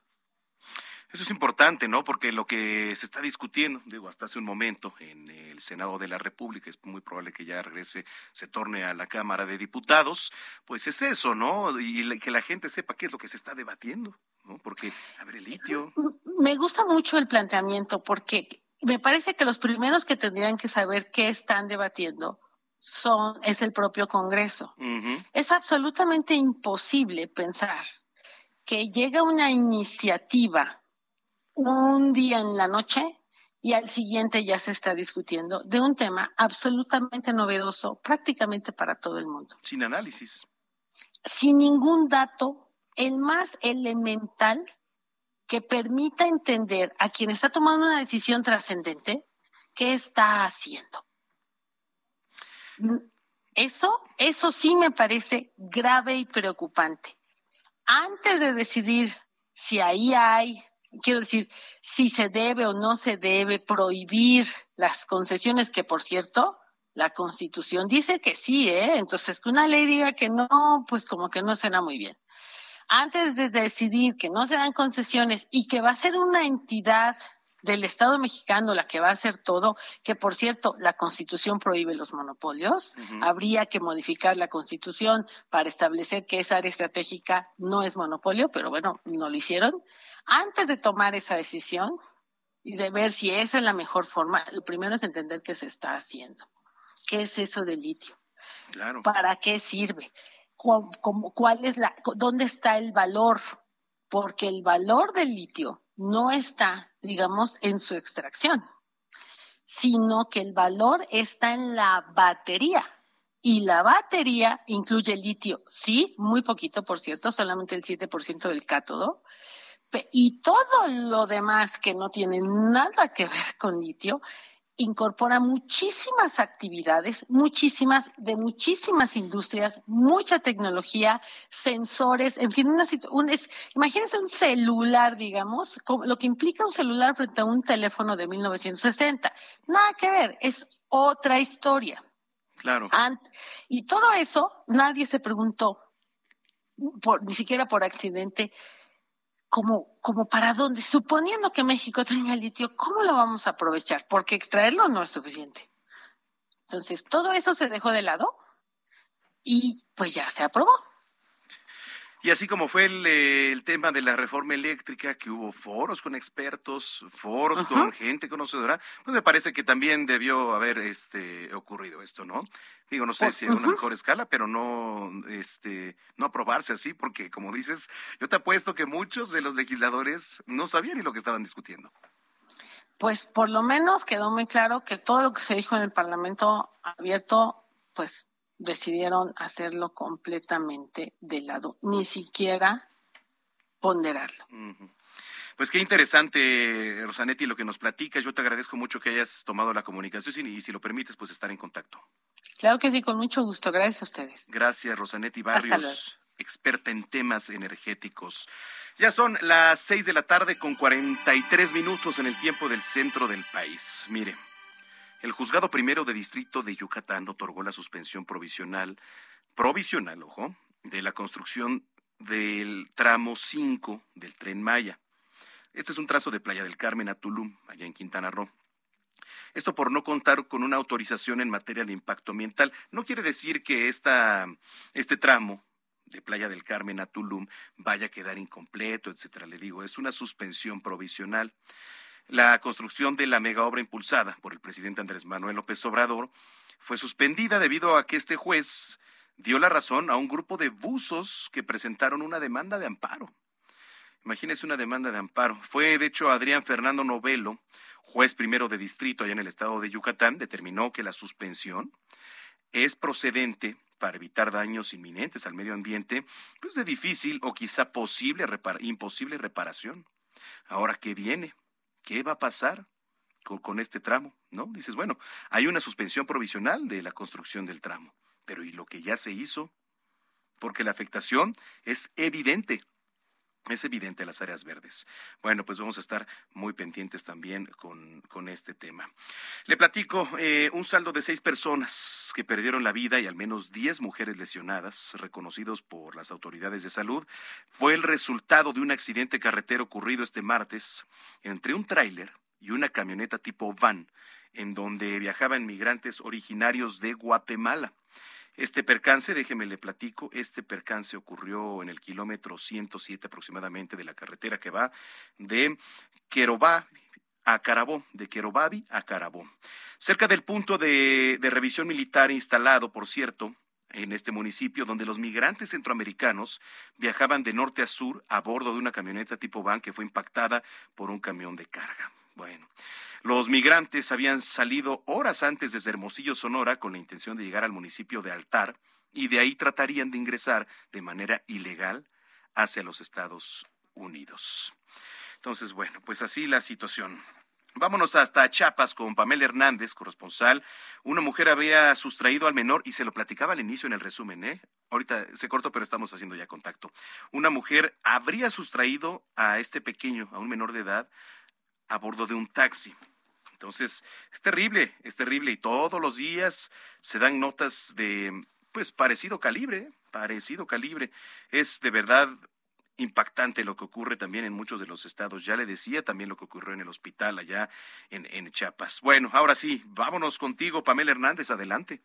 [SPEAKER 1] Eso es importante, ¿no? Porque lo que se está discutiendo, digo, hasta hace un momento en el Senado de la República, es muy probable que ya regrese, se torne a la Cámara de Diputados, pues es eso, ¿no? Y que la gente sepa qué es lo que se está debatiendo, ¿no? Porque, a ver, el litio.
[SPEAKER 10] Me gusta mucho el planteamiento porque me parece que los primeros que tendrían que saber qué están debatiendo son, es el propio Congreso. Es absolutamente imposible pensar que llega una iniciativa un día en la noche y al siguiente ya se está discutiendo de un tema absolutamente novedoso prácticamente para todo el mundo.
[SPEAKER 1] Sin análisis.
[SPEAKER 10] Sin ningún dato, el más elemental que permita entender a quien está tomando una decisión trascendente qué está haciendo. Eso, eso sí me parece grave y preocupante. Antes de decidir si ahí hay quiero decir, si se debe o no se debe prohibir las concesiones, que por cierto, la Constitución dice que sí, ¿eh? Entonces, que una ley diga que no, pues como que no será muy bien. Antes de decidir que no se dan concesiones y que va a ser una entidad del Estado mexicano la que va a hacer todo, que por cierto, la Constitución prohíbe los monopolios, habría que modificar la Constitución para establecer que esa área estratégica no es monopolio, pero bueno, no lo hicieron. Antes de tomar esa decisión y de ver si esa es la mejor forma, lo primero es entender qué se está haciendo. ¿Qué es eso del litio? Claro. ¿Para qué sirve? ¿Cuál es la, ¿Dónde está el valor? Porque el valor del litio no está, digamos, en su extracción, sino que el valor está en la batería. Y la batería incluye litio, sí, muy poquito, por cierto, solamente el 7% del cátodo, y todo lo demás que no tiene nada que ver con litio incorpora muchísimas actividades, muchísimas, de muchísimas industrias, mucha tecnología, sensores, en fin, una, un, imagínense un celular, digamos, lo que implica un celular frente a un teléfono de 1960. Nada que ver, es otra historia.
[SPEAKER 1] Claro.
[SPEAKER 10] y todo eso, nadie se preguntó, por, ni siquiera por accidente, como, como para dónde, suponiendo que México tenga litio, ¿cómo lo vamos a aprovechar? Porque extraerlo no es suficiente. Entonces, todo eso se dejó de lado y pues ya se aprobó.
[SPEAKER 1] Y así como fue el, tema de la reforma eléctrica, que hubo foros con expertos, foros con gente conocedora, pues me parece que también debió haber este ocurrido esto, ¿no? Digo, no sé si en una mejor escala, pero no, este, no aprobarse así, porque como dices, yo te apuesto que muchos de los legisladores no sabían ni lo que estaban discutiendo.
[SPEAKER 10] pues por lo menos quedó muy claro que todo lo que se dijo en el Parlamento abierto, pues decidieron hacerlo completamente de lado, ni siquiera ponderarlo.
[SPEAKER 1] Pues qué interesante, Rosanetti, lo que nos platicas. Yo te agradezco mucho que hayas tomado la comunicación y si lo permites, pues estar en contacto.
[SPEAKER 10] Claro que sí, con mucho gusto. Gracias a ustedes.
[SPEAKER 1] Gracias, Rosanetti Barrios, experta en temas energéticos. Ya son las seis de la tarde con 43 minutos en el tiempo del centro del país. Mire, el juzgado primero de distrito de Yucatán otorgó la suspensión provisional, provisional, ojo, de la construcción del tramo 5 del tren Maya. Este es un trazo de Playa del Carmen a Tulum, allá en Quintana Roo. Esto por no contar con una autorización en materia de impacto ambiental. No quiere decir que esta, este tramo de Playa del Carmen a Tulum vaya a quedar incompleto, etcétera. Le digo, es una suspensión provisional. La construcción de la mega obra impulsada por el presidente Andrés Manuel López Obrador fue suspendida debido a que este juez dio la razón a un grupo de buzos que presentaron una demanda de amparo. Imagínese una demanda de amparo. Fue, de hecho, Adrián Fernando Novelo, juez primero de distrito allá en el estado de Yucatán, determinó que la suspensión es procedente para evitar daños inminentes al medio ambiente, pues de difícil o quizá posible, imposible reparación. Ahora, ¿qué viene? ¿Qué va a pasar con, este tramo? ¿No? Dices, bueno, hay una suspensión provisional de la construcción del tramo, pero ¿y lo que ya se hizo? Porque la afectación es evidente es evidente las áreas verdes. Bueno, pues vamos a estar muy pendientes también con, con este tema. Le platico eh, un saldo de seis personas que perdieron la vida y al menos diez mujeres lesionadas, reconocidos por las autoridades de salud, fue el resultado de un accidente carretero ocurrido este martes entre un tráiler y una camioneta tipo van, en donde viajaban migrantes originarios de Guatemala. Este percance, déjeme le platico, este percance ocurrió en el kilómetro 107 aproximadamente de la carretera que va de Querobá a Carabó, de Querobabi a Carabó. Cerca del punto de, de revisión militar instalado, por cierto, en este municipio, donde los migrantes centroamericanos viajaban de norte a sur a bordo de una camioneta tipo van que fue impactada por un camión de carga. Bueno, los migrantes habían salido horas antes desde Hermosillo, Sonora, con la intención de llegar al municipio de Altar y de ahí tratarían de ingresar de manera ilegal hacia los Estados Unidos. Entonces, bueno, pues así la situación. Vámonos hasta Chiapas con Pamela Hernández, corresponsal. Una mujer había sustraído al menor y se lo platicaba al inicio en el resumen, ¿eh? Ahorita se cortó, pero estamos haciendo ya contacto. Una mujer habría sustraído a este pequeño, a un menor de edad, a bordo de un taxi. Entonces, es terrible, es terrible y todos los días se dan notas de, pues, parecido calibre, parecido calibre. Es de verdad impactante lo que ocurre también en muchos de los estados. Ya le decía también lo que ocurrió en el hospital allá en, en Chiapas. Bueno, ahora sí, vámonos contigo, Pamela Hernández, adelante.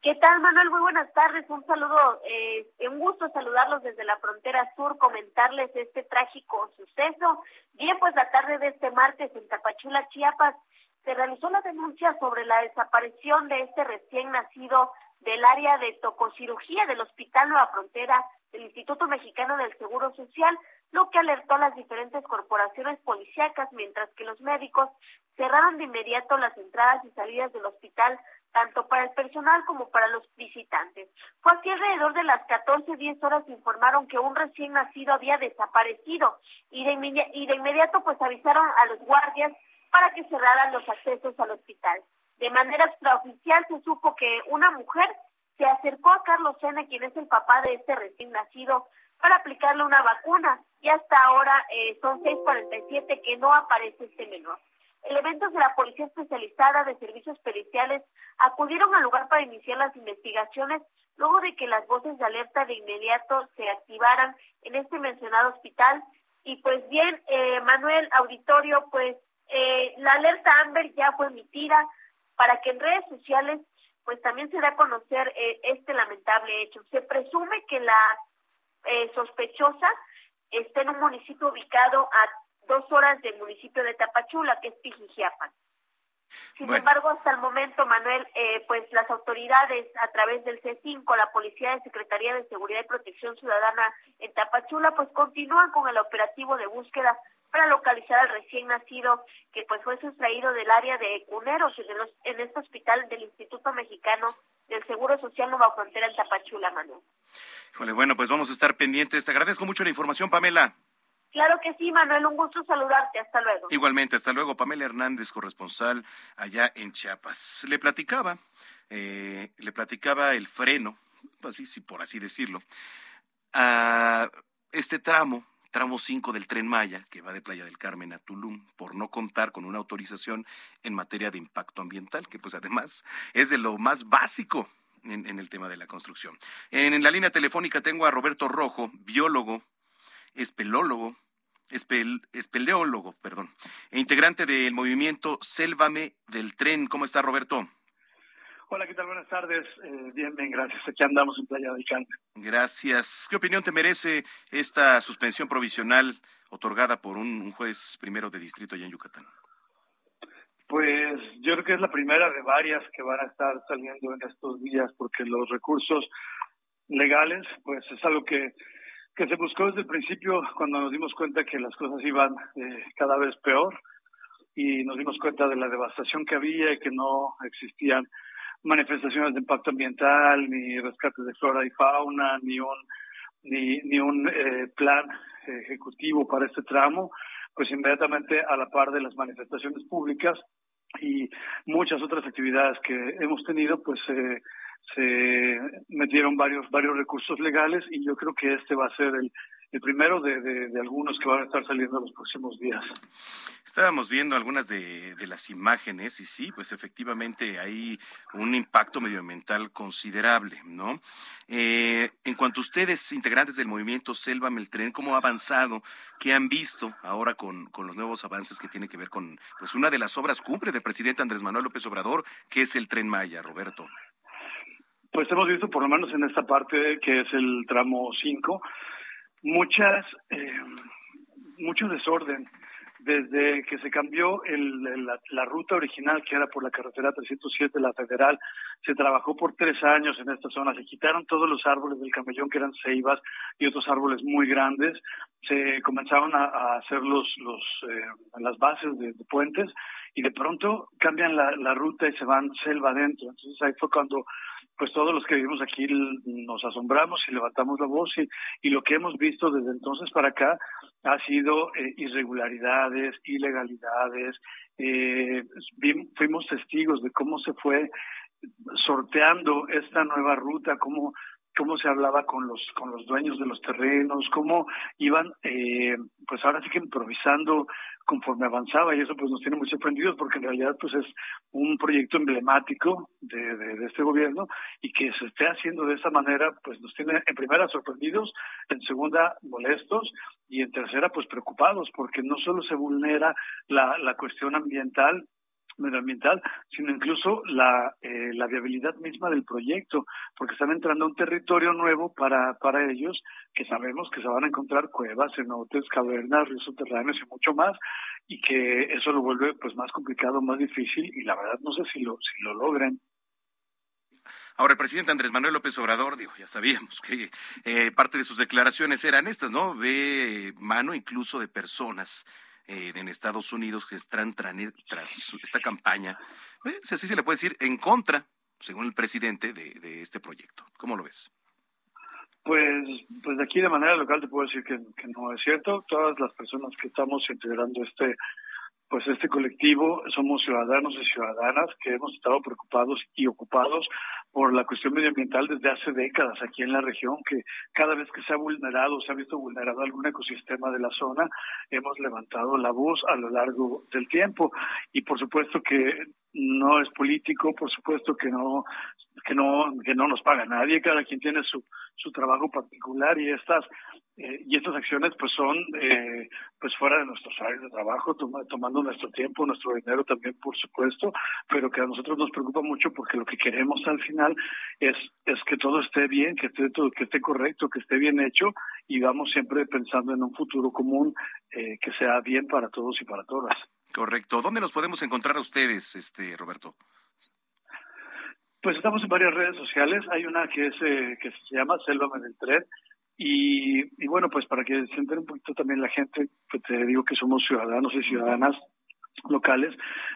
[SPEAKER 11] ¿Qué tal, Manuel? Muy buenas tardes. Un saludo, eh, un gusto saludarlos desde la frontera sur, comentarles este trágico suceso. Bien, pues la tarde de este martes en Tapachula, Chiapas, se realizó la denuncia sobre la desaparición de este recién nacido del área de tococirugía del Hospital Nueva Frontera del Instituto Mexicano del Seguro Social, lo que alertó a las diferentes corporaciones policíacas, mientras que los médicos cerraron de inmediato las entradas y salidas del hospital tanto para el personal como para los visitantes. Fue aquí alrededor de las 14.10 horas informaron que un recién nacido había desaparecido y de, y de inmediato pues avisaron a los guardias para que cerraran los accesos al hospital. De manera extraoficial se supo que una mujer se acercó a Carlos Sena, quien es el papá de este recién nacido, para aplicarle una vacuna y hasta ahora eh, son 6.47 que no aparece este menor. Elementos de la Policía Especializada de Servicios Periciales acudieron al lugar para iniciar las investigaciones luego de que las voces de alerta de inmediato se activaran en este mencionado hospital. Y pues bien, eh, Manuel Auditorio, pues eh, la alerta Amber ya fue emitida para que en redes sociales pues también se dé a conocer eh, este lamentable hecho. Se presume que la sospechosa está en un municipio ubicado a dos horas del municipio de Tapachula, que es Pijijiapan. Sin embargo, hasta el momento, Manuel, eh, pues las autoridades a través del C5, la Policía de Secretaría de Seguridad y Protección Ciudadana en Tapachula, pues continúan con el operativo de búsqueda
[SPEAKER 12] para localizar al recién nacido que pues fue sustraído del área de cuneros en, este hospital del Instituto Mexicano del Seguro Social Nueva Frontera en Tapachula, Manuel.
[SPEAKER 1] Híjole, bueno, pues vamos a estar pendientes. Te agradezco mucho la información, Pamela.
[SPEAKER 12] Claro que sí, Manuel, un gusto saludarte. Hasta luego.
[SPEAKER 1] Igualmente, hasta luego. Pamela Hernández, corresponsal allá en Chiapas. Le platicaba, eh, le platicaba el freno, así, sí, por así decirlo, a este tramo tramo 5 del tren Maya, que va de Playa del Carmen a Tulum, por no contar con una autorización en materia de impacto ambiental, que pues además es de lo más básico en, el tema de la construcción. En, la línea telefónica tengo a Roberto Rojo, biólogo, espelólogo, espeleólogo, perdón, e integrante del movimiento Sélvame del Tren. ¿Cómo está, Roberto?
[SPEAKER 13] Hola, ¿qué tal? Buenas tardes. Eh, bien, bien, gracias. Aquí andamos en Playa del Carmen.
[SPEAKER 1] Gracias. ¿Qué opinión te merece esta suspensión provisional otorgada por un, juez primero de distrito allá en Yucatán?
[SPEAKER 13] Pues yo creo que es la primera de varias que van a estar saliendo en estos días porque los recursos legales, pues es algo que, que se buscó desde el principio cuando nos dimos cuenta que las cosas iban eh, cada vez peor y nos dimos cuenta de la devastación que había y que no existían manifestaciones de impacto ambiental, ni rescates de flora y fauna, ni un, ni, ni un eh, plan ejecutivo para este tramo, pues inmediatamente a la par de las manifestaciones públicas y muchas otras actividades que hemos tenido, pues eh, se metieron varios varios recursos legales y yo creo que este va a ser el, el primero de, de, algunos que van a estar saliendo los próximos días.
[SPEAKER 1] Estábamos viendo algunas de, de, las imágenes y sí, pues efectivamente hay un impacto medioambiental considerable, ¿no? Eh, en cuanto a ustedes, integrantes del movimiento Selva Meltren, ¿cómo ha avanzado? ¿Qué han visto ahora con, con los nuevos avances que tienen que ver con pues una de las obras cumbre del presidente Andrés Manuel López Obrador, que es el Tren Maya, Roberto?
[SPEAKER 13] Pues hemos visto por lo menos en esta parte que es el tramo 5, muchas, eh, mucho desorden. Desde que se cambió el, la, ruta original, que era por la carretera 307, la federal, se trabajó por tres años en esta zona. Se quitaron todos los árboles del camellón, que eran ceibas, y otros árboles muy grandes. Se comenzaron a, hacer los, eh, las bases de, puentes, y de pronto cambian la, la ruta y se van selva adentro. Entonces ahí fue cuando pues todos los que vivimos aquí nos asombramos y levantamos la voz y, y lo que hemos visto desde entonces para acá ha sido eh, irregularidades, ilegalidades, eh, fuimos testigos de cómo se fue sorteando esta nueva ruta, cómo cómo se hablaba con los con los dueños de los terrenos, cómo iban, eh, pues ahora sí que improvisando conforme avanzaba y eso pues nos tiene muy sorprendidos porque en realidad pues es un proyecto emblemático de, de, este gobierno y que se esté haciendo de esa manera pues nos tiene en primera sorprendidos, en segunda molestos y en tercera pues preocupados porque no solo se vulnera la, la cuestión ambiental medioambiental, sino incluso la, eh, la viabilidad misma del proyecto, porque están entrando a un territorio nuevo para, para ellos, que sabemos que se van a encontrar cuevas, cenotes, cavernas, ríos subterráneos y mucho más, y que eso lo vuelve pues más complicado, más difícil, y la verdad no sé si lo, si lo logren.
[SPEAKER 1] Ahora, el presidente Andrés Manuel López Obrador, dijo, ya sabíamos que eh, parte de sus declaraciones eran estas, ¿no? Ve mano incluso de personas eh, en Estados Unidos que están tras esta campaña, pues, así se le puede decir, en contra, según el presidente, de, este proyecto. ¿Cómo lo ves?
[SPEAKER 13] Pues, pues de aquí de manera local te puedo decir que, que no es cierto. Todas las personas que estamos integrando este pues este colectivo somos ciudadanos y ciudadanas que hemos estado preocupados y ocupados por la cuestión medioambiental desde hace décadas aquí en la región, que cada vez que se ha vulnerado, se ha visto vulnerado algún ecosistema de la zona, hemos levantado la voz a lo largo del tiempo. Y por supuesto que no es político, por supuesto que no que no que no nos paga nadie, cada quien tiene su su trabajo particular y estas eh, y estas acciones pues son eh, pues fuera de nuestros áreas de trabajo tomando nuestro tiempo nuestro dinero también por supuesto pero que a nosotros nos preocupa mucho porque lo que queremos al final es es que todo esté bien que esté todo que esté correcto que esté bien hecho y vamos siempre pensando en un futuro común eh, que sea bien para todos y para todas.
[SPEAKER 1] Correcto. Dónde nos podemos encontrar a ustedes este Roberto
[SPEAKER 13] pues estamos en varias redes sociales. Hay una que es que se llama Selva del Tren Y, y bueno, pues para que se un poquito también la gente, que te digo que somos ciudadanos y ciudadanas locales,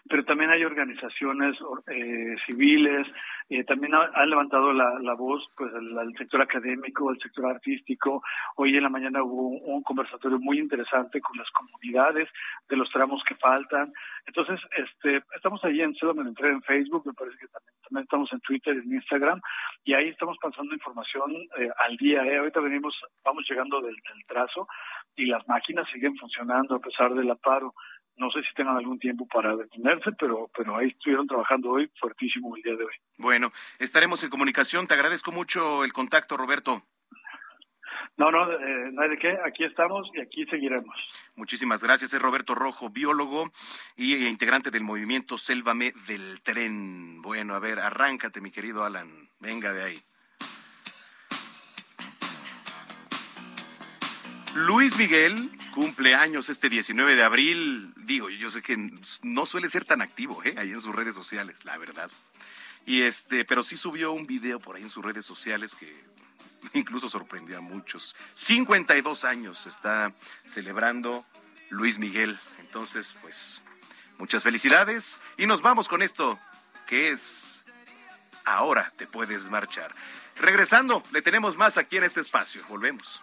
[SPEAKER 13] pero también hay organizaciones eh, civiles, eh, también han levantado la, la voz pues el, sector académico, el sector artístico. Hoy en la mañana hubo un, conversatorio muy interesante con las comunidades de los tramos que faltan. Entonces, este, estamos ahí en Ciudad entré en Facebook, me parece que también, también estamos en Twitter y en Instagram, y ahí estamos pasando información eh, al día. Eh. Ahorita venimos, vamos llegando del, del trazo y las máquinas siguen funcionando a pesar del aparo. No sé si tengan algún tiempo para detenerse, pero, pero ahí estuvieron trabajando hoy fuertísimo el día de hoy.
[SPEAKER 1] Bueno, estaremos en comunicación. Te agradezco mucho el contacto, Roberto.
[SPEAKER 13] No, no, eh, no hay de qué. Aquí estamos y aquí seguiremos.
[SPEAKER 1] Muchísimas gracias. Es Roberto Rojo, biólogo e integrante del movimiento Sélvame del Tren. Bueno, a ver, arráncate, mi querido Alan. Venga de ahí. Luis Miguel cumple años este 19 de abril. Digo, yo sé que no suele ser tan activo, ¿eh? Ahí en sus redes sociales, la verdad. Y este, pero sí subió un video por ahí en sus redes sociales que incluso sorprendió a muchos. 52 años está celebrando Luis Miguel. Entonces, pues, muchas felicidades. Y nos vamos con esto, que es Ahora te puedes marchar. Regresando, le tenemos más aquí en este espacio. Volvemos.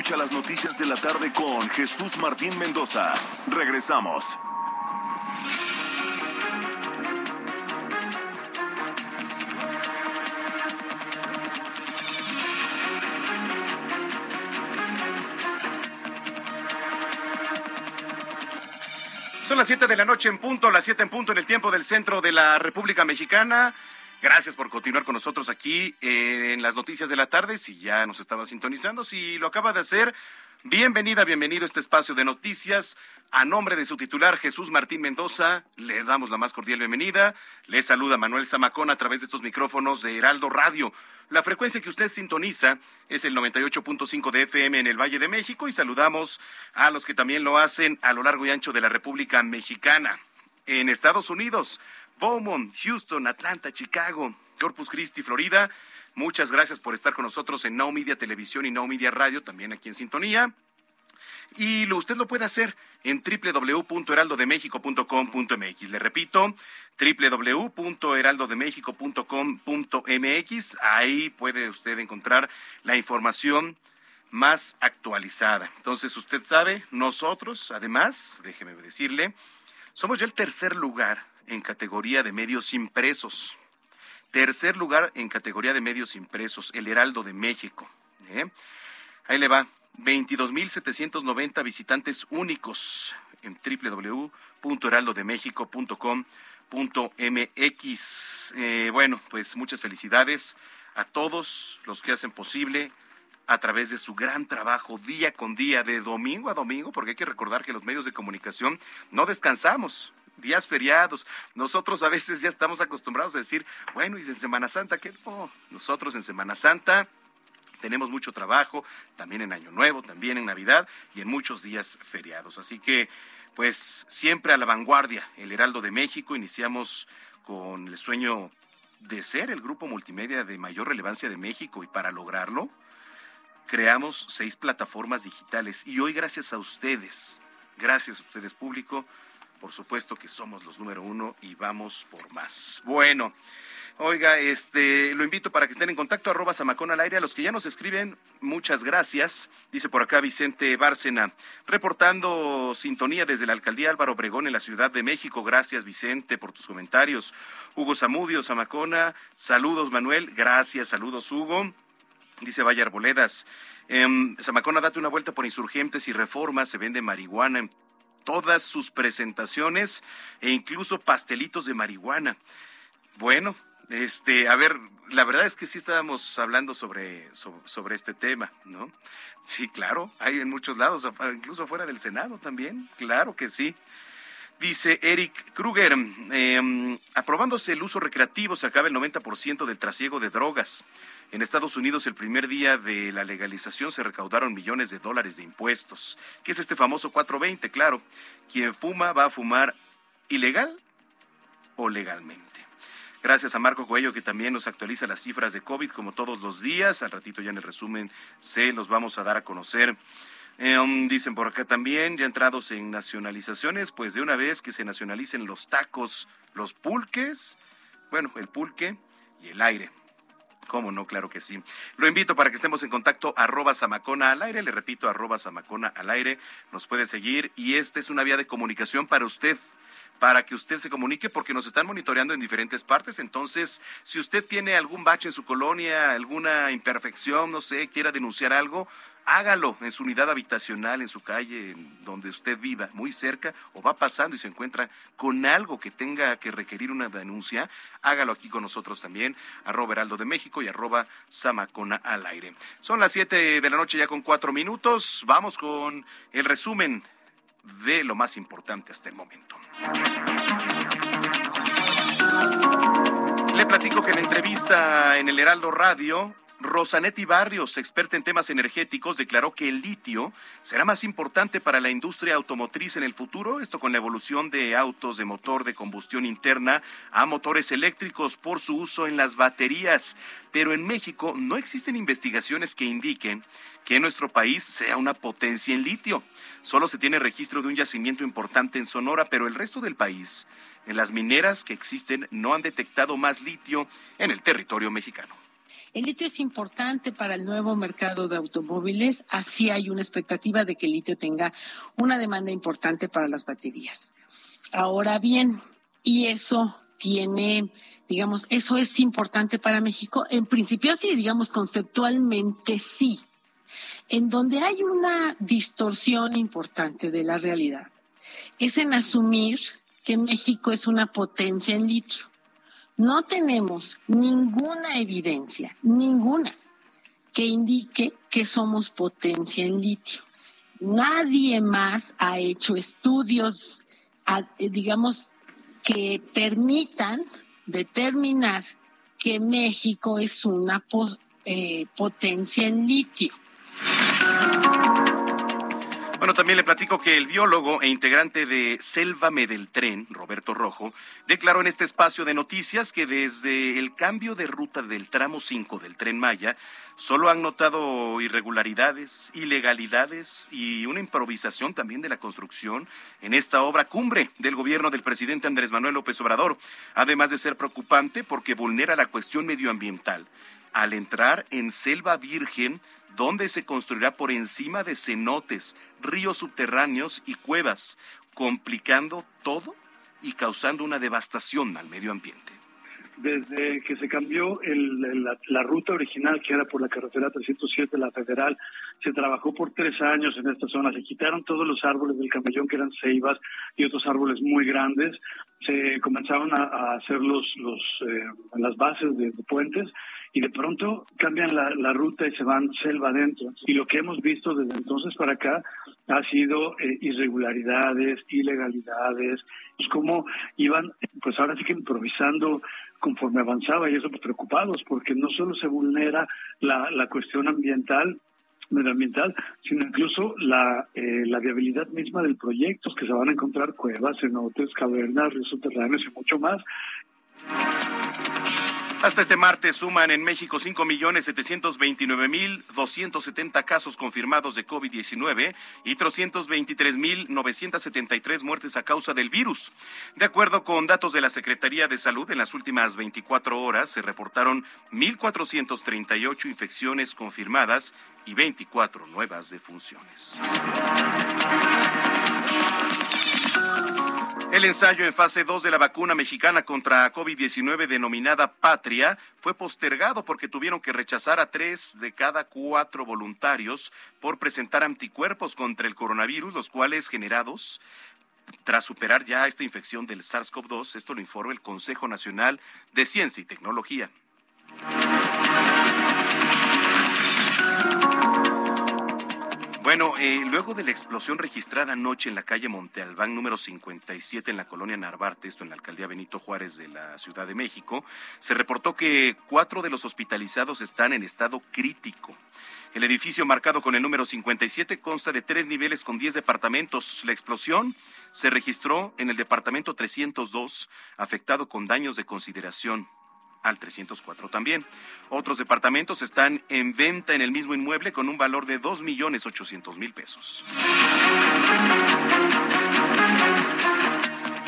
[SPEAKER 8] Escucha las noticias de la tarde con Jesús Martín Mendoza. Regresamos.
[SPEAKER 1] Son las 7 de la noche en punto, las 7 en punto en el tiempo del centro de la República Mexicana. Gracias por continuar con nosotros aquí en las noticias de la tarde. Si ya nos estaba sintonizando, si lo acaba de hacer, bienvenida, bienvenido a este espacio de noticias. A nombre de su titular, Jesús Martín Mendoza, le damos la más cordial bienvenida. Le saluda Manuel Zamacón a través de estos micrófonos de Heraldo Radio. La frecuencia que usted sintoniza es el 98.5 de FM en el Valle de México y saludamos a los que también lo hacen a lo largo y ancho de la República Mexicana. En Estados Unidos, Beaumont, Houston, Atlanta, Chicago, Corpus Christi, Florida. Muchas gracias por estar con nosotros en Now Media Televisión y Now Media Radio, también aquí en sintonía. Y lo, usted lo puede hacer en www.heraldodemexico.com.mx. Le repito, www.heraldodemexico.com.mx. Ahí puede usted encontrar la información más actualizada. Entonces, usted sabe, nosotros, además, déjeme decirle, somos ya el tercer lugar en categoría de medios impresos. Tercer lugar en categoría de medios impresos, El Heraldo de México. ¿eh? Ahí le va, 22.790 visitantes únicos en www.heraldodemexico.com.mx. Eh, bueno, pues muchas felicidades a todos los que hacen posible a través de su gran trabajo día con día, de domingo a domingo, porque hay que recordar que los medios de comunicación no descansamos días feriados. Nosotros a veces ya estamos acostumbrados a decir, bueno, y en Semana Santa, ¿qué? No, nosotros en Semana Santa tenemos mucho trabajo, también en Año Nuevo, también en Navidad y en muchos días feriados. Así que, pues, siempre a la vanguardia, el Heraldo de México, iniciamos con el sueño de ser el grupo multimedia de mayor relevancia de México y para lograrlo, creamos seis plataformas digitales y hoy gracias a ustedes, gracias a ustedes público, por supuesto que somos los número uno y vamos por más. Bueno, Oiga, este, lo invito para que estén en contacto, arroba Samacón al aire. A los que ya nos escriben, muchas gracias. Dice por acá Vicente Bárcena, reportando sintonía desde la alcaldía Álvaro Obregón en la Ciudad de México. Gracias, Vicente, por tus comentarios. Hugo Zamudio, Samacona, saludos, Manuel. Gracias, saludos, Hugo. Dice Valle Arboledas, eh, Zamacona, date una vuelta por insurgentes y reformas, se vende marihuana en todas sus presentaciones e incluso pastelitos de marihuana. Bueno, este, a ver, la verdad es que sí estábamos hablando sobre, sobre, este tema, ¿no? Sí, claro, hay en muchos lados, incluso fuera del Senado también, claro que sí. Dice Eric Kruger, em, aprobándose el uso recreativo se acaba el 90% del trasiego de drogas. En Estados Unidos el primer día de la legalización se recaudaron millones de dólares de impuestos. ¿Qué es este famoso 420? Claro, quien fuma va a fumar ilegal o legalmente. Gracias a Marco Coello que también nos actualiza las cifras de COVID como todos los días. Al ratito ya en el resumen se los vamos a dar a conocer. Em, dicen por acá también, ya entrados en nacionalizaciones, pues de una vez que se nacionalicen los tacos, los pulques, bueno, el pulque y el aire. ¿Cómo no? Claro que sí. Lo invito para que estemos en contacto, arroba Samacona al aire, le repito, arroba Samacona al aire, nos puede seguir y esta es una vía de comunicación para usted para que usted se comunique porque nos están monitoreando en diferentes partes. Entonces, si usted tiene algún bache en su colonia, alguna imperfección, no sé, quiera denunciar algo, hágalo en su unidad habitacional, en su calle, donde usted viva, muy cerca, o va pasando y se encuentra con algo que tenga que requerir una denuncia, hágalo aquí con nosotros también, arroba Heraldo de México y arroba Samacona al aire. Son las siete de la noche ya con cuatro minutos. Vamos con el resumen de lo más importante hasta el momento. Le platico que en entrevista en el Heraldo Radio, Rosanetti Barrios, experta en temas energéticos, declaró que el litio será más importante para la industria automotriz en el futuro, esto con la evolución de autos de motor de combustión interna a motores eléctricos por su uso en las baterías. Pero en México no existen investigaciones que indiquen que nuestro país sea una potencia en litio. Solo se tiene registro de un yacimiento importante en Sonora, pero el resto del país, en las mineras que existen, no han detectado más litio en el territorio mexicano.
[SPEAKER 10] El litio es importante para el nuevo mercado de automóviles, así hay una expectativa de que el litio tenga una demanda importante para las baterías. Ahora bien, y eso tiene, digamos, eso es importante para México. En principio sí, digamos, conceptualmente sí. En donde hay una distorsión importante de la realidad es en asumir que México es una potencia en litio no tenemos ninguna evidencia, ninguna, que indique que somos potencia en litio. Nadie más ha hecho estudios, eh, digamos, que permitan determinar que México es una eh, potencia en litio.
[SPEAKER 1] Bueno, también le platico que el biólogo e integrante de Sélvame del Tren, Roberto Rojo, declaró en este espacio de noticias que desde el cambio de ruta del tramo 5 del Tren Maya, solo han notado irregularidades, ilegalidades y una improvisación también de la construcción en esta obra cumbre del gobierno del presidente Andrés Manuel López Obrador, además de ser preocupante porque vulnera la cuestión medioambiental. Al entrar en selva virgen donde se construirá por encima de cenotes, ríos subterráneos y cuevas, complicando todo y causando una devastación al medio ambiente.
[SPEAKER 13] Desde que se cambió la, ruta original, que era por la carretera 307, la federal, se trabajó por tres años en esta zona. Se quitaron todos los árboles del camellón, que eran ceibas, y otros árboles muy grandes. Se comenzaron a, hacer eh, las bases de puentes y de pronto cambian la, ruta y se van selva adentro. Y lo que hemos visto desde entonces para acá ha sido eh, irregularidades, ilegalidades, pues como iban, pues ahora sí que improvisando conforme avanzaba y eso pues preocupados porque no solo se vulnera la, la cuestión ambiental, medioambiental, sino incluso la, eh, la viabilidad misma del proyecto, que se van a encontrar cuevas, cenotes, cavernas, ríos subterráneos y mucho más.
[SPEAKER 1] Hasta este martes suman en México 5.729.270 casos confirmados de COVID-19 y 323.973 muertes a causa del virus. De acuerdo con datos de la Secretaría de Salud, en las últimas 24 horas se reportaron 1.438 infecciones confirmadas y 24 nuevas defunciones. El ensayo en fase 2 de la vacuna mexicana contra COVID-19 denominada Patria fue postergado porque tuvieron que rechazar a tres de cada cuatro voluntarios por presentar anticuerpos contra el coronavirus, los cuales generados tras superar ya esta infección del SARS-CoV-2. Esto lo informa el Consejo Nacional de Ciencia y Tecnología. Bueno, eh, luego de la explosión registrada anoche en la calle Monte Albán número 57 en la colonia Narvarte, esto en la alcaldía Benito Juárez de la Ciudad de México, se reportó que cuatro de los hospitalizados están en estado crítico. El edificio marcado con el número 57 consta de tres niveles con 10 departamentos. La explosión se registró en el departamento 302, afectado con daños de consideración al 304 también. Otros departamentos están en venta en el mismo inmueble con un valor de 2 millones 800 mil pesos.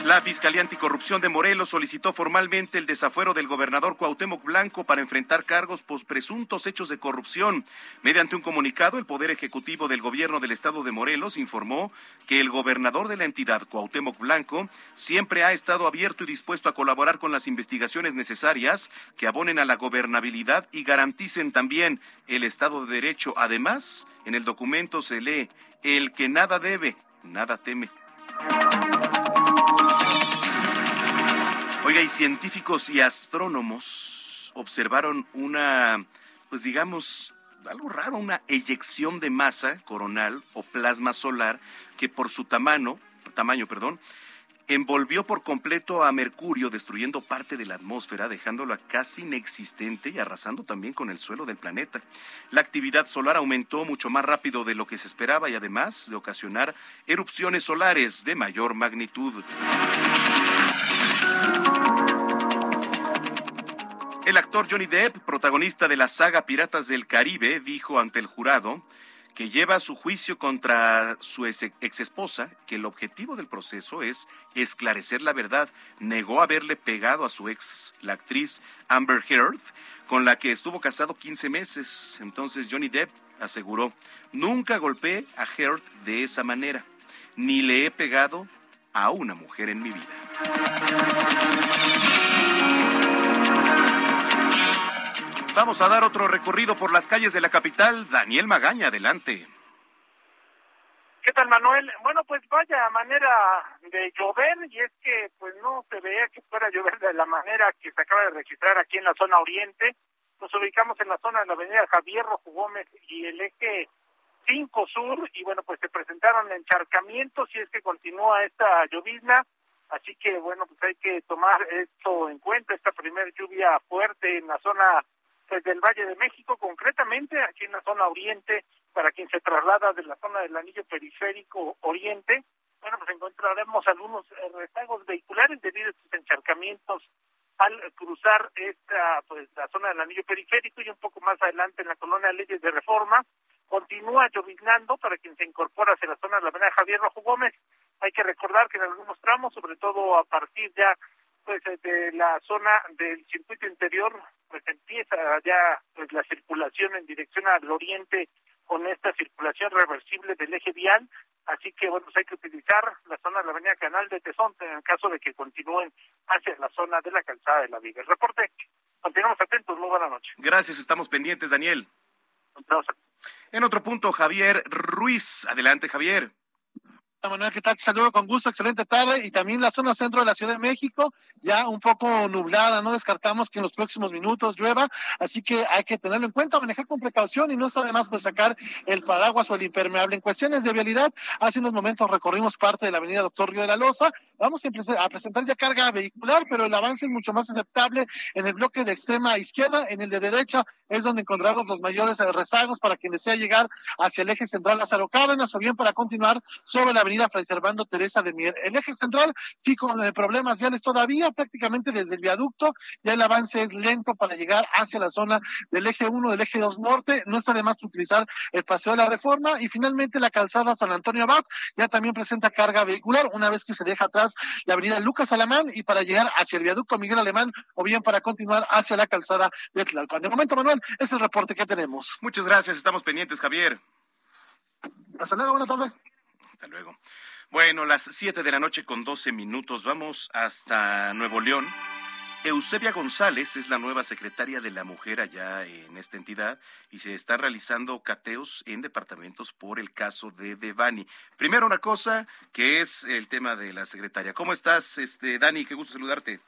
[SPEAKER 1] La Fiscalía Anticorrupción de Morelos solicitó formalmente el desafuero del gobernador Cuauhtémoc Blanco para enfrentar cargos por presuntos hechos de corrupción. Mediante un comunicado, el Poder Ejecutivo del Gobierno del Estado de Morelos informó que el gobernador de la entidad, Cuauhtémoc Blanco, siempre ha estado abierto y dispuesto a colaborar con las investigaciones necesarias que abonen a la gobernabilidad y garanticen también el Estado de Derecho. Además, en el documento se lee, el que nada debe, nada teme. Oiga, y científicos y astrónomos observaron una, pues digamos, algo raro, una eyección de masa coronal o plasma solar que por su tamaño, tamaño, perdón, envolvió por completo a Mercurio, destruyendo parte de la atmósfera, dejándolo casi inexistente y arrasando también con el suelo del planeta. La actividad solar aumentó mucho más rápido de lo que se esperaba y además de ocasionar erupciones solares de mayor magnitud. El actor Johnny Depp, protagonista de la saga Piratas del Caribe, dijo ante el jurado que lleva su juicio contra su ex esposa, que el objetivo del proceso es esclarecer la verdad. Negó haberle pegado a su ex, la actriz Amber Heard, con la que estuvo casado 15 meses. Entonces Johnny Depp aseguró, nunca golpeé a Heard de esa manera, ni le he pegado a una mujer en mi vida. Vamos a dar otro recorrido por las calles de la capital. Daniel Magaña, adelante.
[SPEAKER 2] ¿Qué tal, Manuel? Bueno, pues vaya manera de llover y es que pues no se veía que fuera a llover de la manera que se acaba de registrar aquí en la zona oriente. Nos ubicamos en la zona de la avenida Javier Rojo y el eje 5 Sur y bueno, pues se presentaron encharcamientos y es que continúa esta llovizna. Así que bueno, pues hay que tomar esto en cuenta, esta primera lluvia fuerte en la zona desde el Valle de México, concretamente aquí en la zona oriente, para quien se traslada de la zona del anillo periférico oriente, bueno, pues encontraremos algunos eh, rezagos vehiculares debido a estos encharcamientos al cruzar esta, pues, la zona del anillo periférico y un poco más adelante en la colonia Leyes de Reforma. Continúa lloviznando para quien se incorpora hacia la zona de la avenida Javier Rojo Gómez. Hay que recordar que en algunos tramos, sobre todo a partir ya pues de la zona del circuito interior pues empieza ya pues la circulación en dirección al oriente con esta circulación reversible del eje vial, así que bueno, pues hay que utilizar la zona de la avenida Canal de Tesonte en el caso de que continúen hacia la zona de la calzada de la Viga. El reporte, continuamos atentos, muy buena noche.
[SPEAKER 1] Gracias, estamos pendientes, Daniel. En otro punto, Javier Ruiz. Adelante, Javier.
[SPEAKER 3] Manuel, ¿qué tal? Te saludo con gusto, excelente tarde. Y también la zona centro de la Ciudad de México, ya un poco nublada, no descartamos que en los próximos minutos llueva, así que hay que tenerlo en cuenta, manejar con precaución y no está de más pues sacar el paraguas o el impermeable. En cuestiones de vialidad, hace unos momentos recorrimos parte de la avenida Doctor Río de la Loza, vamos a presentar ya carga vehicular, pero el avance es mucho más aceptable en el bloque de extrema izquierda, en el de derecha es donde encontramos los mayores rezagos para quien desea llegar hacia el eje central Lázaro Cárdenas o bien para continuar sobre la avenida avenida Fray Servando Teresa de Mier. El eje central, sí, con eh, problemas viales todavía, prácticamente desde el viaducto, ya el avance es lento para llegar hacia la zona del eje 1, del eje 2 norte, no está de más utilizar el paseo de la reforma y finalmente la calzada San Antonio Abad ya también presenta carga vehicular una vez que se deja atrás la avenida Lucas Alamán y para llegar hacia el viaducto Miguel Alemán o bien para continuar hacia la calzada de Tlalpan. De momento, Manuel, es el reporte que tenemos.
[SPEAKER 1] Muchas gracias, estamos pendientes, Javier.
[SPEAKER 3] Hasta luego, buenas tardes.
[SPEAKER 1] Hasta luego. Bueno, las 7 de la noche con 12 minutos, vamos hasta Nuevo León. Eusebia González es la nueva secretaria de la mujer allá en esta entidad y se está realizando cateos en departamentos por el caso de Devani. Primero una cosa que es el tema de la secretaria. ¿Cómo estás, este Dani? Qué gusto saludarte.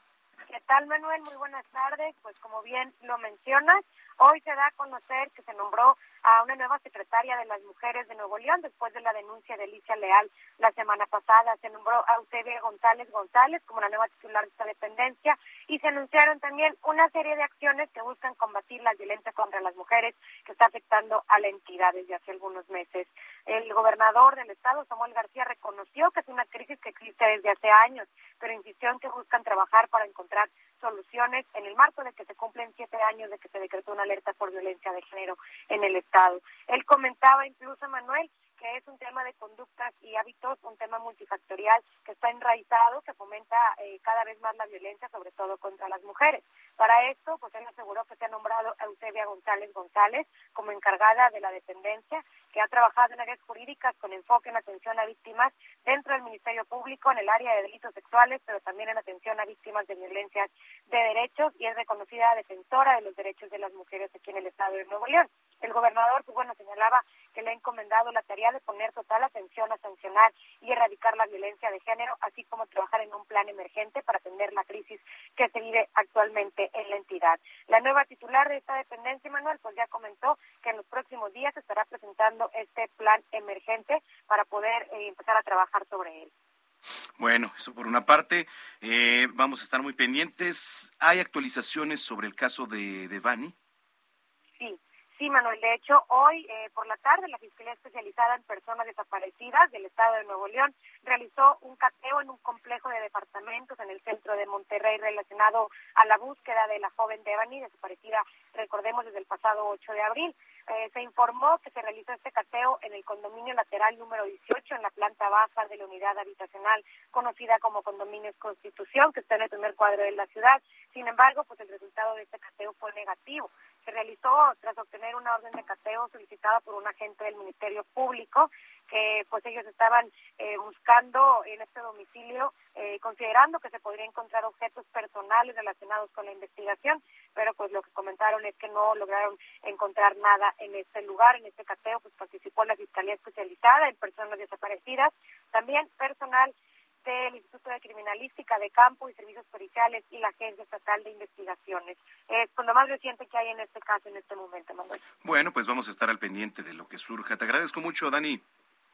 [SPEAKER 12] ¿Qué tal, Manuel? Muy buenas tardes. Pues como bien lo mencionas, hoy se da a conocer que se nombró a una nueva secretaria de las mujeres de Nuevo León después de la denuncia de Alicia Leal la semana pasada. Se nombró a Eusebia González González como la nueva titular de esta dependencia y se anunciaron también una serie de acciones que buscan combatir la violencia contra las mujeres que está afectando a la entidad desde hace algunos meses. El gobernador del estado, Samuel García, reconoció que es una crisis que existe desde hace años, pero insistió en que buscan trabajar para encontrar soluciones en el marco de que se cumplen siete años de que se decretó una alerta por violencia de género en el estado. Él comentaba incluso, Manuel, que es un tema de conductas y hábitos, un tema multifactorial que está enraizado, que fomenta eh, cada vez más la violencia, sobre todo contra las mujeres. Para esto, pues él aseguró que se ha nombrado a Eusebia González González como encargada de la dependencia, que ha trabajado en áreas jurídicas con enfoque en atención a víctimas dentro del Ministerio Público en el área de delitos sexuales, pero también en atención a víctimas de violencias de derechos y es reconocida defensora de los derechos de las mujeres aquí en el Estado de Nuevo León. El gobernador, pues bueno, señalaba que le ha encomendado la tarea de poner total atención a sancionar y erradicar la violencia de género, así como trabajar en un plan emergente para atender la crisis que se vive actualmente en la entidad. La nueva titular de esta dependencia, Manuel, pues ya comentó que en los próximos días estará presentando este plan emergente para poder eh, empezar a trabajar sobre él.
[SPEAKER 1] Bueno, eso por una parte. Eh, vamos a estar muy pendientes. ¿Hay actualizaciones sobre el caso de, de Bani?
[SPEAKER 12] Sí, Manuel. De hecho, hoy eh, por la tarde la Fiscalía Especializada en Personas Desaparecidas del Estado de Nuevo León realizó un cateo en un complejo de departamentos en el centro de Monterrey relacionado a la búsqueda de la joven Devani, desaparecida, recordemos, desde el pasado 8 de abril. Eh, se informó que se realizó este cateo en el condominio lateral número 18 en la planta baja de la unidad habitacional conocida como Condominios Constitución, que está en el primer cuadro de la ciudad. Sin embargo, pues el resultado de este cateo fue negativo. Se realizó tras obtener una orden de cateo solicitada por un agente del Ministerio Público que pues ellos estaban eh, buscando en este domicilio, eh, considerando que se podría encontrar objetos personales relacionados con la investigación, pero pues lo que comentaron es que no lograron encontrar nada en este lugar, en este cateo, pues participó la Fiscalía Especializada en Personas Desaparecidas, también personal del Instituto de Criminalística de Campo y Servicios Periciales y la Agencia Estatal de Investigaciones. Es con lo más reciente que hay en este caso en este momento, Manuel.
[SPEAKER 1] Bueno, pues vamos a estar al pendiente de lo que surja. Te agradezco mucho, Dani.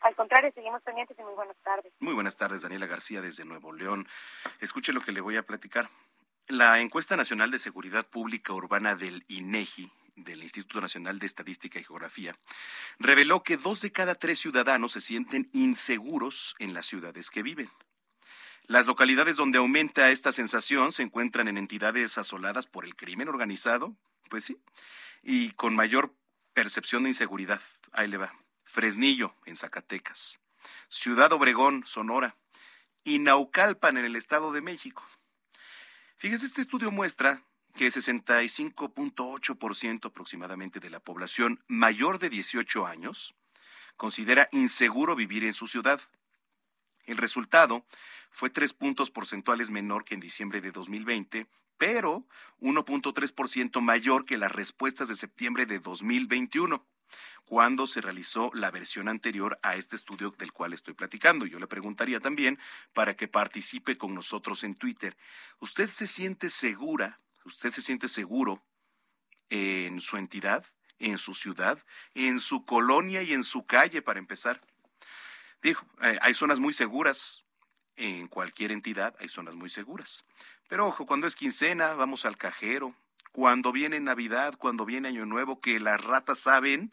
[SPEAKER 12] Al contrario, seguimos pendientes y muy buenas tardes.
[SPEAKER 1] Muy buenas tardes, Daniela García desde Nuevo León. Escuche lo que le voy a platicar. La encuesta nacional de seguridad pública urbana del INEGI del Instituto Nacional de Estadística y Geografía, reveló que dos de cada tres ciudadanos se sienten inseguros en las ciudades que viven. Las localidades donde aumenta esta sensación se encuentran en entidades asoladas por el crimen organizado, pues sí, y con mayor percepción de inseguridad. Ahí le va. Fresnillo, en Zacatecas, Ciudad Obregón, Sonora, y Naucalpan, en el Estado de México. Fíjese, este estudio muestra que 65.8% aproximadamente de la población mayor de 18 años considera inseguro vivir en su ciudad. El resultado fue tres puntos porcentuales menor que en diciembre de 2020, pero 1.3% mayor que las respuestas de septiembre de 2021 cuando se realizó la versión anterior a este estudio del cual estoy platicando. Yo le preguntaría también para que participe con nosotros en Twitter. ¿Usted se siente segura? ¿Usted se siente seguro en su entidad, en su ciudad, en su colonia y en su calle para empezar? Dijo, eh, hay zonas muy seguras. En cualquier entidad hay zonas muy seguras. Pero ojo, cuando es quincena, vamos al cajero. Cuando viene Navidad, cuando viene Año Nuevo, que las ratas saben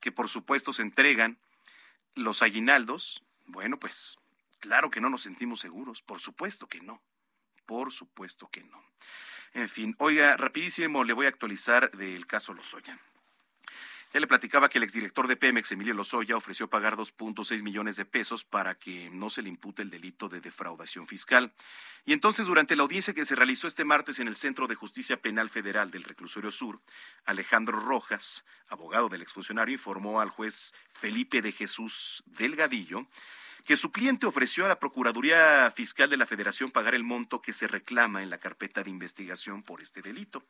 [SPEAKER 1] que por supuesto se entregan los aguinaldos, bueno, pues Claro que no nos sentimos seguros, por supuesto que no, por supuesto que no. En fin, oiga, rapidísimo le voy a actualizar del caso Lozoya. Ya le platicaba que el exdirector de Pemex, Emilio Lozoya, ofreció pagar 2.6 millones de pesos para que no se le impute el delito de defraudación fiscal. Y entonces, durante la audiencia que se realizó este martes en el Centro de Justicia Penal Federal del Reclusorio Sur, Alejandro Rojas, abogado del exfuncionario, informó al juez Felipe de Jesús Delgadillo que su cliente ofreció a la Procuraduría Fiscal de la Federación pagar el monto que se reclama en la carpeta de investigación por este delito.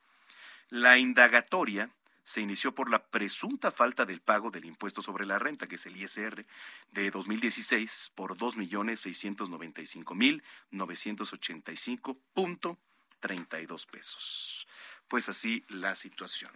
[SPEAKER 1] La indagatoria se inició por la presunta falta del pago del impuesto sobre la renta, que es el ISR, de 2016 por 2.695.985.32 pesos. Pues así la situación.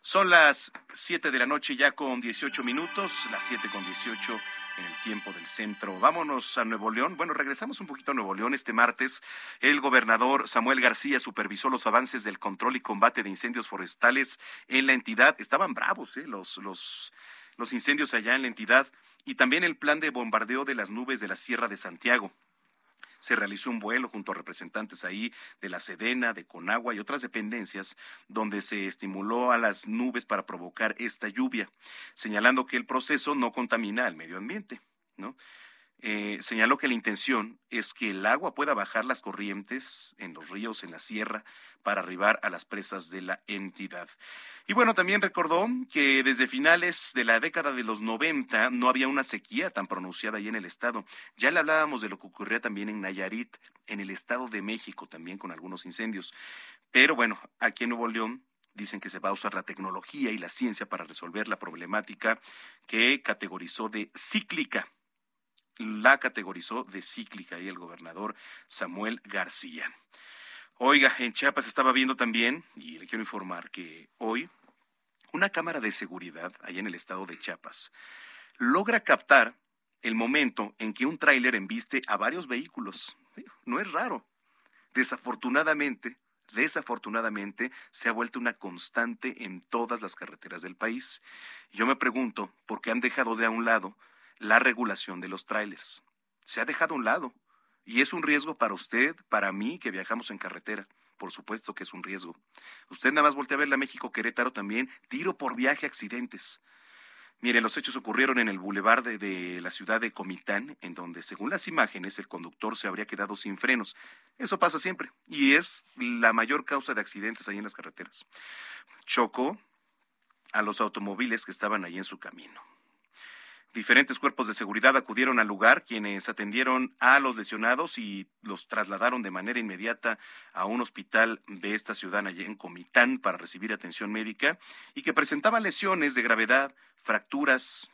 [SPEAKER 1] Son las 7 de la noche ya con 18 minutos, las 7 con 18 en el tiempo del centro. Vámonos a Nuevo León. Bueno, regresamos un poquito a Nuevo León. Este martes, el gobernador Samuel García supervisó los avances del control y combate de incendios forestales en la entidad. Estaban bravos ¿eh? los, los, los incendios allá en la entidad y también el plan de bombardeo de las nubes de la Sierra de Santiago se realizó un vuelo junto a representantes ahí de la Sedena, de Conagua y otras dependencias, donde se estimuló a las nubes para provocar esta lluvia, señalando que el proceso no contamina al medio ambiente, ¿no? Eh, señaló que la intención es que el agua pueda bajar las corrientes en los ríos, en la sierra, para arribar a las presas de la entidad. Y bueno, también recordó que desde finales de la década de los 90 no había una sequía tan pronunciada ahí en el estado. Ya le hablábamos de lo que ocurría también en Nayarit, en el estado de México también con algunos incendios. Pero bueno, aquí en Nuevo León dicen que se va a usar la tecnología y la ciencia para resolver la problemática que categorizó de cíclica. La categorizó de cíclica y el gobernador Samuel García. Oiga, en Chiapas estaba viendo también, y le quiero informar que hoy una cámara de seguridad allá en el estado de Chiapas logra captar el momento en que un tráiler embiste a varios vehículos. No es raro. Desafortunadamente, desafortunadamente, se ha vuelto una constante en todas las carreteras del país. Yo me pregunto por qué han dejado de a un lado la regulación de los tráilers. Se ha dejado a un lado. Y es un riesgo para usted, para mí, que viajamos en carretera. Por supuesto que es un riesgo. Usted nada más voltea a ver la México Querétaro también, tiro por viaje, accidentes. Mire, los hechos ocurrieron en el bulevar de, la ciudad de Comitán, en donde, según las imágenes, el conductor se habría quedado sin frenos. Eso pasa siempre y es la mayor causa de accidentes ahí en las carreteras. Chocó a los automóviles que estaban ahí en su camino. Diferentes cuerpos de seguridad acudieron al lugar, quienes atendieron a los lesionados y los trasladaron de manera inmediata a un hospital de esta ciudad allá en Comitán para recibir atención médica y que presentaban lesiones de gravedad, fracturas,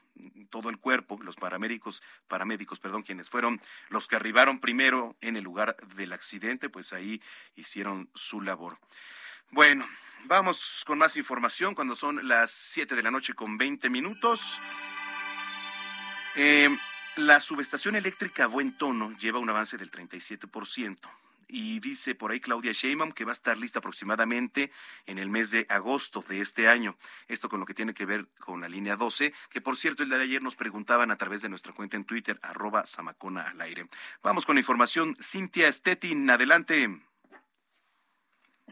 [SPEAKER 1] todo el cuerpo, los paramédicos, paramédicos, perdón, quienes fueron los que arribaron primero en el lugar del accidente, pues ahí hicieron su labor. Bueno, vamos con más información cuando son las 7 de la noche con 20 minutos. Eh, la subestación eléctrica Buen Tono lleva un avance del 37% y dice por ahí Claudia Sheinbaum que va a estar lista aproximadamente en el mes de agosto de este año. Esto con lo que tiene que ver con la línea 12, que por cierto el día de ayer nos preguntaban a través de nuestra cuenta en Twitter, arroba Samacona al aire. Vamos con la información. Cintia Stettin, adelante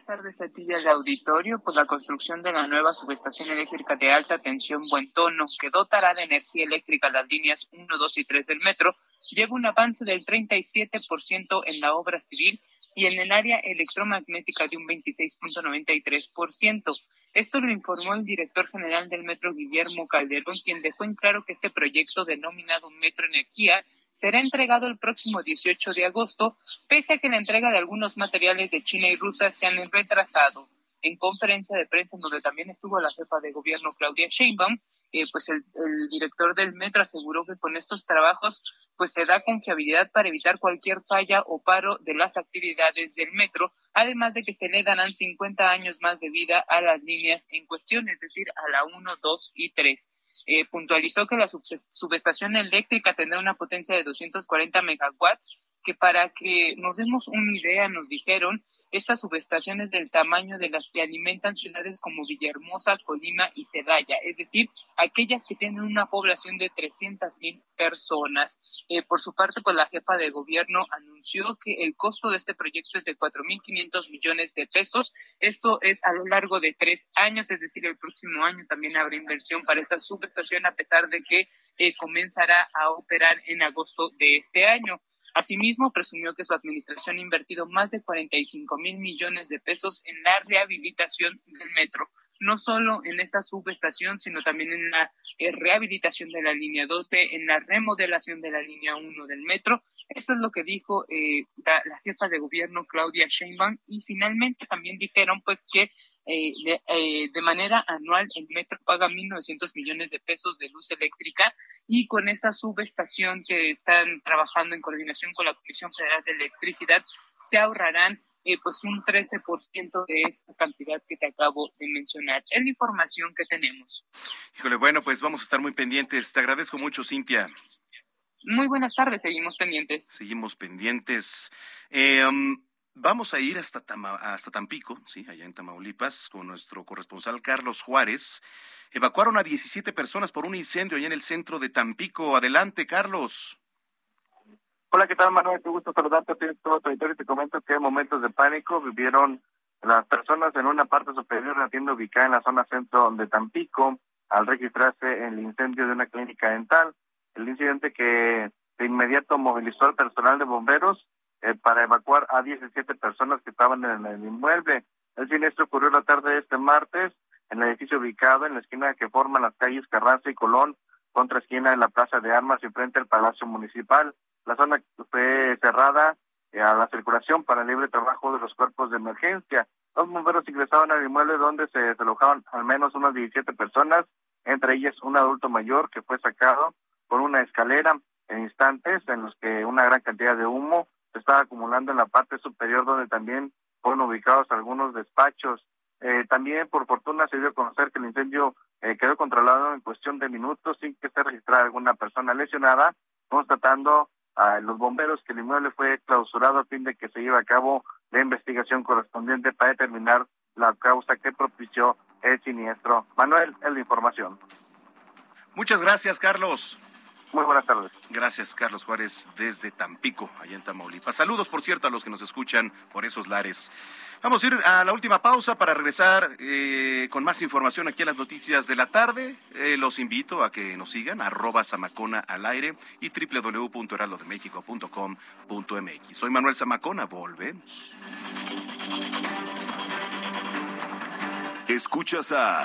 [SPEAKER 14] tardes a ti del auditorio por la construcción de la nueva subestación eléctrica de alta tensión Buen Tono, que dotará de energía eléctrica las líneas 1, 2 y 3 del metro, lleva un avance del 37% en la obra civil y en el área electromagnética de un 26.93%. Esto lo informó el director general del metro, Guillermo Calderón, quien dejó en claro que este proyecto denominado Metro Energía será entregado el próximo 18 de agosto, pese a que la entrega de algunos materiales de China y Rusia se han retrasado. En conferencia de prensa, en donde también estuvo la jefa de gobierno Claudia Sheinbaum, eh, pues el, el, director del metro aseguró que con estos trabajos pues se da confiabilidad para evitar cualquier falla o paro de las actividades del metro, además de que se le darán 50 años más de vida a las líneas en cuestión, es decir, a la 1, 2 y 3. Eh, puntualizó que la subestación eléctrica tendrá una potencia de 240 megawatts, que para que nos demos una idea, nos dijeron, Estas subestaciones del tamaño de las que alimentan ciudades como Villahermosa, Colima y Cedalla, es decir, aquellas que tienen una población de 300 mil personas. Eh, por su parte, pues la jefa de gobierno anunció que el costo de este proyecto es de 4.500 millones de pesos. Esto es a lo largo de tres años, es decir, el próximo año también habrá inversión para esta subestación, a pesar de que eh, comenzará a operar en agosto de este año. Asimismo, presumió que su administración ha invertido más de 45 mil millones de pesos en la rehabilitación del metro, no solo en esta subestación, sino también en la eh, rehabilitación de la línea 2B, en la remodelación de la línea 1 del metro. Esto es lo que dijo eh, la, la, jefa de gobierno Claudia Sheinbaum y finalmente también dijeron pues que eh, de, eh, de, manera anual el metro paga 1.900 millones de pesos de luz eléctrica y con esta subestación que están trabajando en coordinación con la Comisión Federal de Electricidad se ahorrarán eh, pues un 13% de esta cantidad que te acabo de mencionar. Es la información que tenemos.
[SPEAKER 1] Híjole, bueno, pues vamos a estar muy pendientes. Te agradezco mucho, Cintia.
[SPEAKER 14] Muy buenas tardes, seguimos pendientes.
[SPEAKER 1] Seguimos pendientes. Eh, um, Vamos a ir hasta, Tama, hasta Tampico, sí, allá en Tamaulipas, con nuestro corresponsal Carlos Juárez. Evacuaron a 17 personas por un incendio allá en el centro de Tampico. Adelante, Carlos.
[SPEAKER 15] Hola, ¿qué tal, Manuel? Qué gusto saludarte a todo y te comento que en momentos de pánico vivieron las personas en una parte superior de la tienda ubicada en la zona centro de Tampico al registrarse el incendio de una clínica dental. El incidente que de inmediato movilizó al personal de bomberos eh, para evacuar a 17 personas que estaban en el inmueble. El siniestro ocurrió la tarde de este martes en el edificio ubicado en la esquina que forman las calles Carranza y Colón, contra esquina en la Plaza de Armas y frente al Palacio Municipal. La zona fue cerrada eh, a la circulación para el libre trabajo de los cuerpos de emergencia. Los bomberos ingresaban al inmueble donde se desalojaban al menos unas 17 personas, entre ellas un adulto mayor que fue sacado por una escalera en instantes en los que una gran cantidad de humo se estaba acumulando en la parte superior donde también fueron ubicados algunos despachos. Eh, también por fortuna se dio a conocer que el incendio eh, quedó controlado en cuestión de minutos sin que se registrara alguna persona lesionada, constatando a los bomberos que el inmueble fue clausurado a fin de que se lleve a cabo la investigación correspondiente para determinar la causa que propició el siniestro. Manuel, es la información.
[SPEAKER 1] Muchas gracias, Carlos.
[SPEAKER 15] Muy buenas tardes.
[SPEAKER 1] Gracias, Carlos Juárez, desde Tampico, allá en Tamaulipas. Saludos, por cierto, a los que nos escuchan por esos lares. Vamos a ir a la última pausa para regresar eh, con más información aquí en las noticias de la tarde. Eh, los invito a que nos sigan, arroba Zamacona al aire y www.heraldodemexico.com.mx. Soy Manuel Zamacona, volvemos.
[SPEAKER 8] Escuchas a...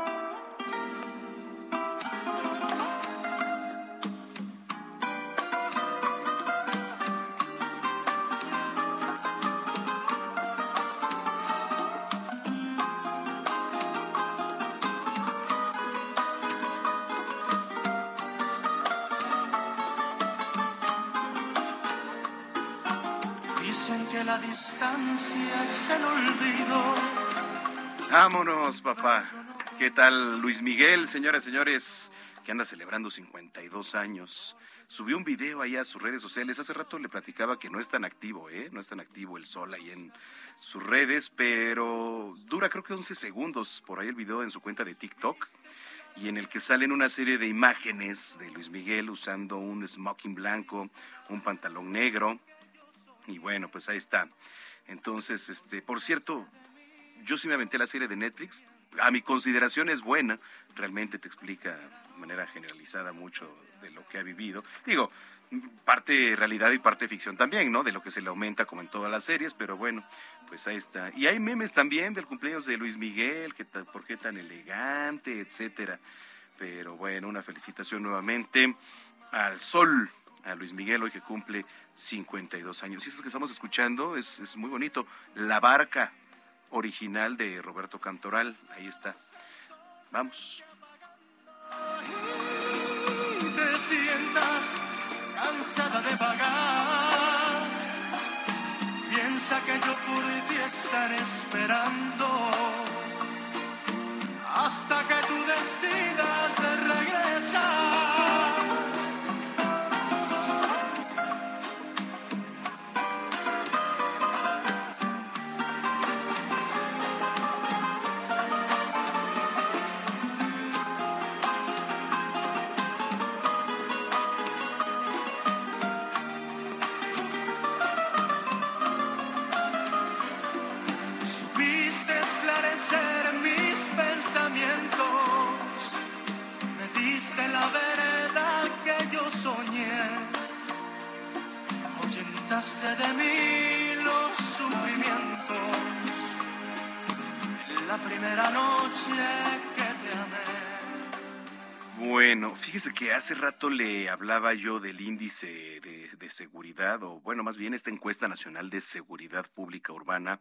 [SPEAKER 1] Vámonos, papá. ¿Qué tal Luis Miguel, señoras y señores, que anda celebrando 52 años? Subió un video ahí a sus redes sociales. Hace rato le platicaba que no es tan activo, ¿eh? No es tan activo el sol ahí en sus redes, pero dura creo que 11 segundos por ahí el video en su cuenta de TikTok y en el que salen una serie de imágenes de Luis Miguel usando un smoking blanco, un pantalón negro. Y bueno, pues ahí está. Entonces, este, por cierto, yo sí me aventé la serie de Netflix. A mi consideración es buena. Realmente te explica de manera generalizada mucho de lo que ha vivido. Digo, parte realidad y parte ficción también, ¿no? De lo que se le aumenta como en todas las series, pero bueno, pues ahí está. Y hay memes también del cumpleaños de Luis Miguel, que por qué tan elegante, etcétera. Pero bueno, una felicitación nuevamente al sol a Luis Miguel, hoy que cumple 52 años. Y eso que estamos escuchando es, es muy bonito. La barca original de Roberto Cantoral, ahí está. Vamos.
[SPEAKER 16] Te sientas cansada de pagar. Piensa que yo por ti estaré esperando hasta que tú decidas regresar. De mí los sufrimientos en la primera noche.
[SPEAKER 1] Bueno, fíjese que hace rato le hablaba yo del índice de, seguridad, o bueno, más bien esta encuesta nacional de seguridad pública urbana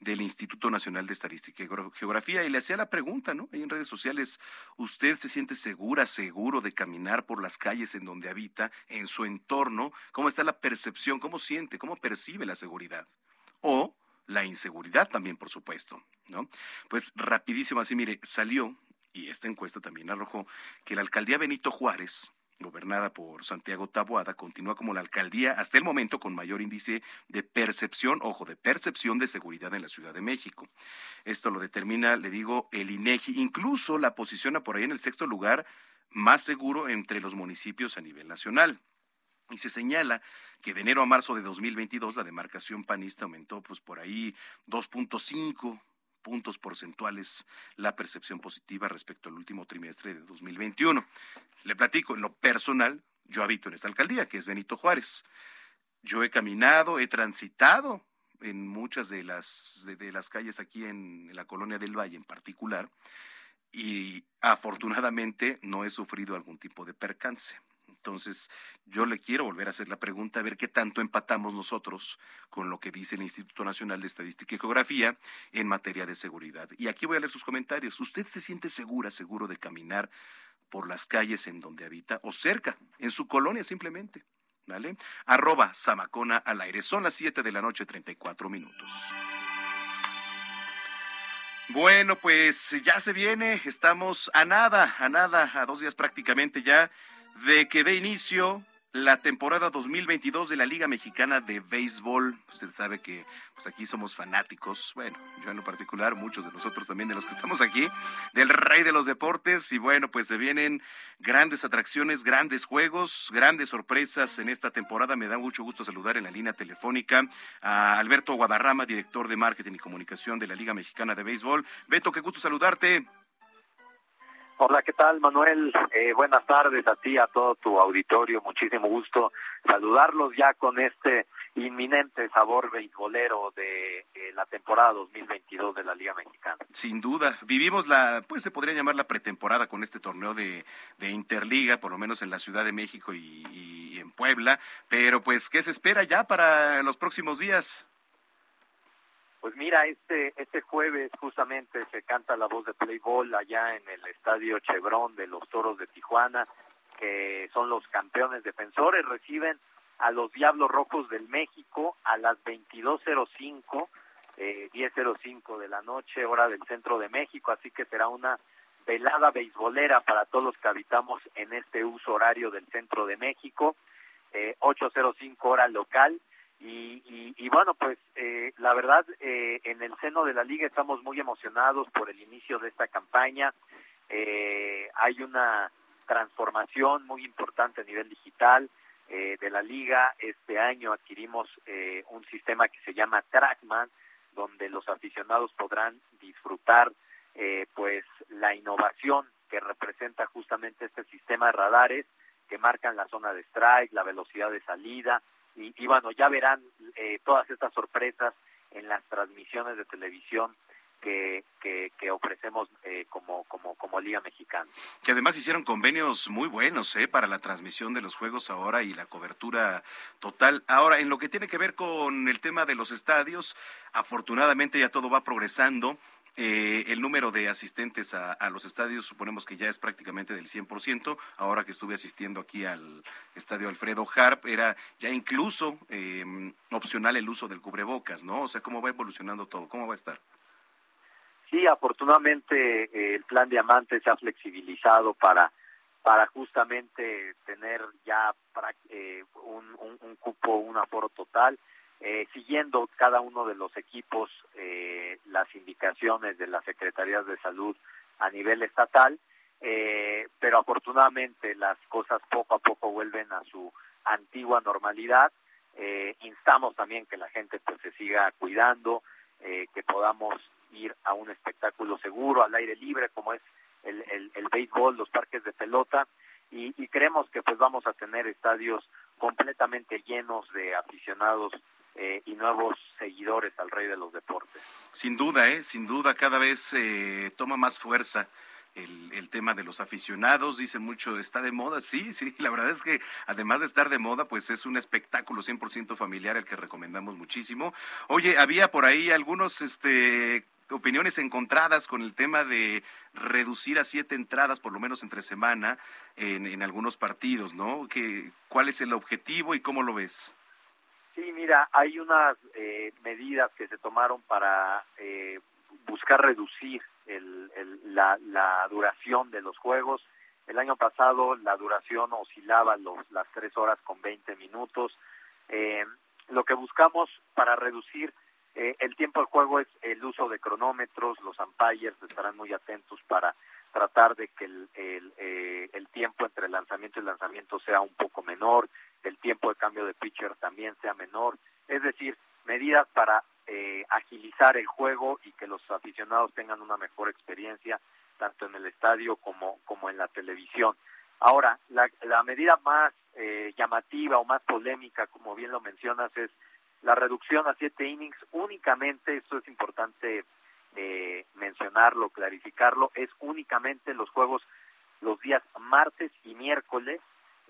[SPEAKER 1] del Instituto Nacional de Estadística y Geo- Geografía, y le hacía la pregunta, ¿no? Ahí en redes sociales, ¿usted se siente segura, seguro de caminar por las calles en donde habita, en su entorno? ¿Cómo está la percepción? ¿Cómo siente? ¿Cómo percibe la seguridad? O la inseguridad también, por supuesto, ¿no? Pues rapidísimo, así mire, salió, y esta encuesta también arrojó, que la alcaldía Benito Juárez, gobernada por Santiago Taboada, continúa como la alcaldía hasta el momento con mayor índice de percepción, ojo, de percepción de seguridad en la Ciudad de México. Esto lo determina, le digo, el INEGI, incluso la posiciona por ahí en el sexto lugar más seguro entre los municipios a nivel nacional. Y se señala que de enero a marzo de 2022 la demarcación panista aumentó pues por ahí 2.5 puntos porcentuales la percepción positiva respecto al último trimestre de 2021. Le platico, en lo personal, yo habito en esta alcaldía, que es Benito Juárez. Yo he caminado, he transitado en muchas de las, de, las calles aquí en la colonia del Valle en particular, y afortunadamente no he sufrido algún tipo de percance. Entonces, yo le quiero volver a hacer la pregunta, a ver qué tanto empatamos nosotros con lo que dice el Instituto Nacional de Estadística y Geografía en materia de seguridad. Y aquí voy a leer sus comentarios. ¿Usted se siente segura, seguro de caminar por las calles en donde habita o cerca, en su colonia simplemente? ¿Vale? Arroba Samacona al aire. Son las 7 de la noche, 34 minutos. Bueno, pues ya se viene, estamos a nada, a nada, a dos días prácticamente ya de que dé inicio la temporada 2022 de la Liga Mexicana de Béisbol. Usted sabe que pues aquí somos fanáticos, bueno, yo en lo particular, muchos de nosotros también de los que estamos aquí, del rey de los deportes y bueno, pues se vienen grandes atracciones, grandes juegos, grandes sorpresas en esta temporada. Me da mucho gusto saludar en la línea telefónica a Alberto Guadarrama, director de marketing y comunicación de la Liga Mexicana de Béisbol. Beto, qué gusto saludarte.
[SPEAKER 17] Hola, ¿qué tal, Manuel? Eh, buenas tardes a ti, a todo tu auditorio. Muchísimo gusto saludarlos ya con este inminente sabor beisbolero de la temporada 2022 de la Liga Mexicana.
[SPEAKER 1] Sin duda, vivimos la, pues se podría llamar la pretemporada con este torneo de, de Interliga, por lo menos en la Ciudad de México y, y en Puebla, pero pues, ¿qué se espera ya para los próximos días?
[SPEAKER 17] Pues mira, este este jueves justamente se canta la voz de Playball allá en el estadio Chevron de los Toros de Tijuana, que son los campeones defensores, reciben a los Diablos Rojos del México a las 22.05, eh, 10.05 de la noche, hora del centro de México, así que será una velada beisbolera para todos los que habitamos en este uso horario del centro de México, eh, 8.05 hora local. Y, y, y, bueno, pues eh, la verdad, eh, en el seno de la liga estamos muy emocionados por el inicio de esta campaña. Eh, hay una transformación muy importante a nivel digital eh, de la liga. Este año adquirimos eh, un sistema que se llama Trackman, donde los aficionados podrán disfrutar eh, pues la innovación que representa justamente este sistema de radares que marcan la zona de strike, la velocidad de salida, y, y bueno, ya verán eh, todas estas sorpresas en las transmisiones de televisión que, que, ofrecemos eh, como, como, como Liga Mexicana.
[SPEAKER 1] Que además hicieron convenios muy buenos ¿eh? para la transmisión de los juegos ahora y la cobertura total. Ahora, en lo que tiene que ver con el tema de los estadios, afortunadamente ya todo va progresando. Eh, el número de asistentes a, los estadios suponemos que ya es prácticamente del 100%. Ahora que estuve asistiendo aquí al estadio Alfredo Harp, era ya incluso em, opcional el uso del cubrebocas, ¿no? O sea, ¿cómo va evolucionando todo? ¿Cómo va a estar?
[SPEAKER 17] Sí, afortunadamente eh, el plan Diamante se ha flexibilizado para para justamente tener ya eh, un, un, cupo, un aforo total eh, siguiendo cada uno de los equipos eh, las indicaciones de las secretarías de salud a nivel estatal, eh, pero afortunadamente las cosas poco a poco vuelven a su antigua normalidad. instamos también que la gente pues se siga cuidando, que podamos ir a un espectáculo seguro, al aire libre, como es el, el, el béisbol, los parques de pelota, y, y creemos que pues vamos a tener estadios completamente llenos de aficionados eh, y nuevos seguidores al rey de los deportes.
[SPEAKER 1] Sin duda, ¿eh? sin duda, cada vez eh, toma más fuerza. El, el, tema de los aficionados, dicen mucho, está de moda, sí, sí, la verdad es que además de estar de moda, pues es un espectáculo 100% familiar el que recomendamos muchísimo. Oye, había por ahí algunos, este, opiniones encontradas con el tema de reducir a siete entradas, por lo menos entre semana, en, en algunos partidos, ¿no? Que, ¿Cuál es el objetivo y cómo lo ves?
[SPEAKER 17] Sí, mira, hay unas eh, medidas que se tomaron para eh, buscar reducir el, la, la, duración de los juegos. El año pasado la duración oscilaba los, las tres horas con 20 minutos. Eh, lo que buscamos para reducir el tiempo del juego es el uso de cronómetros. Los umpires estarán muy atentos para tratar de que el, el, el tiempo entre lanzamiento y lanzamiento sea un poco menor el tiempo de cambio de pitcher también sea menor, es decir, medidas para eh, agilizar el juego y que los aficionados tengan una mejor experiencia tanto en el estadio como, como en la televisión. Ahora, la, la medida más eh, llamativa o más polémica, como bien lo mencionas, es la reducción a siete innings únicamente, esto es importante eh, mencionarlo, clarificarlo, es únicamente los juegos los días martes y miércoles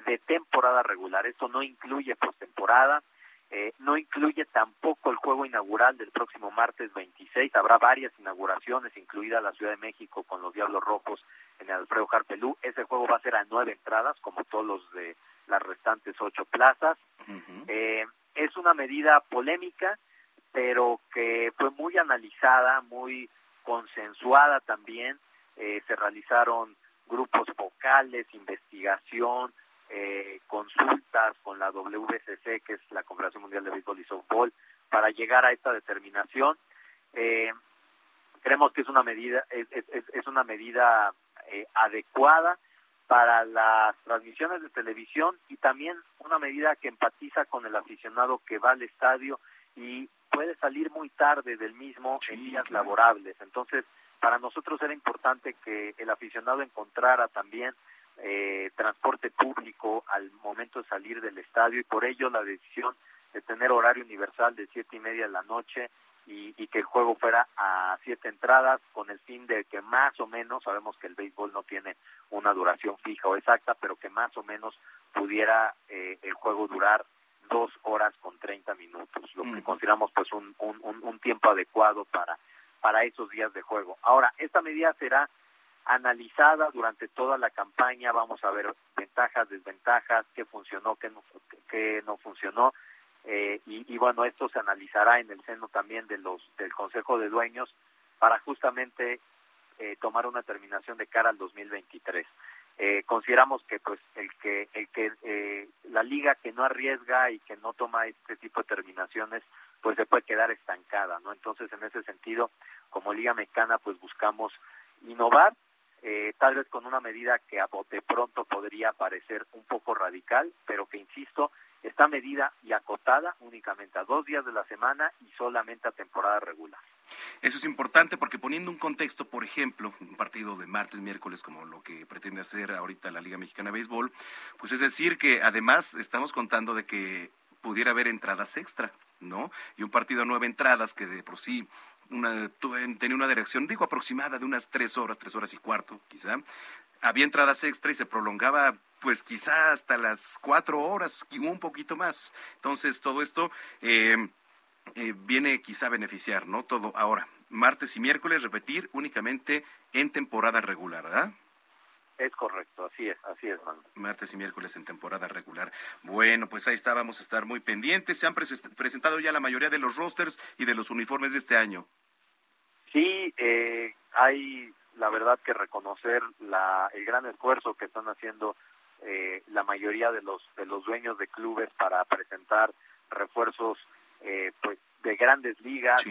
[SPEAKER 17] de temporada regular. Esto no incluye postemporada, eh, no incluye tampoco el juego inaugural del próximo martes 26. Habrá varias inauguraciones, incluida la Ciudad de México con los Diablos Rojos en el Alfredo Harpelú. Ese juego va a ser a nueve entradas, como todos los de las restantes ocho plazas. eh, es una medida polémica, pero que fue muy analizada, muy consensuada también. Eh, se realizaron grupos focales, investigación, eh, consultas con la WCC, que es la Confederación Mundial de Béisbol y Softball, para llegar a esta determinación. Eh, creemos que es una medida es, es, una medida eh, adecuada para las transmisiones de televisión y también una medida que empatiza con el aficionado que va al estadio y puede salir muy tarde del mismo en días laborables. Entonces, para nosotros era importante que el aficionado encontrara también eh, transporte público al momento de salir del estadio y por ello la decisión de tener horario universal de siete y media de la noche y, que el juego fuera a siete entradas con el fin de que más o menos, sabemos que el béisbol no tiene una duración fija o exacta, pero que más o menos pudiera eh, el juego durar dos horas con treinta minutos, lo que consideramos pues un, un, un tiempo adecuado para, para esos días de juego. Ahora, esta medida será analizada durante toda la campaña, vamos a ver ventajas, desventajas, qué funcionó, qué no, qué no funcionó, eh, y, bueno, esto se analizará en el seno también de los del Consejo de Dueños para justamente eh, tomar una terminación de cara al 2023. Eh, consideramos que pues el que el que eh, la liga que no arriesga y que no toma este tipo de terminaciones pues se puede quedar estancada no entonces en ese sentido como liga mexicana pues buscamos innovar eh, tal vez con una medida que a bote pronto podría parecer un poco radical, pero que, insisto, está medida y acotada únicamente a dos días de la semana y solamente a temporada regular.
[SPEAKER 1] Eso es importante porque poniendo un contexto, por ejemplo, un partido de martes, miércoles, como lo que pretende hacer ahorita la Liga Mexicana de Béisbol, pues es decir que además estamos contando de que pudiera haber entradas extra, ¿no? Y un partido a nueve entradas que de por sí una, tenía una dirección, digo, aproximada de unas tres horas, tres horas y cuarto, quizá. Había entradas extra y se prolongaba, pues quizá hasta las cuatro horas, un poquito más. Entonces, todo esto eh, eh, viene quizá a beneficiar, ¿no? Todo ahora. Martes y miércoles repetir únicamente en temporada regular, ¿verdad?
[SPEAKER 17] Es correcto, así es, así es,
[SPEAKER 1] Martes y miércoles en temporada regular. Bueno, pues ahí está, vamos a estar muy pendientes. Se han presentado ya la mayoría de los rosters y de los uniformes de este año.
[SPEAKER 17] Sí, eh, hay la verdad que reconocer la, el gran esfuerzo que están haciendo eh, la mayoría de los de los dueños de clubes para presentar refuerzos eh, pues de grandes ligas.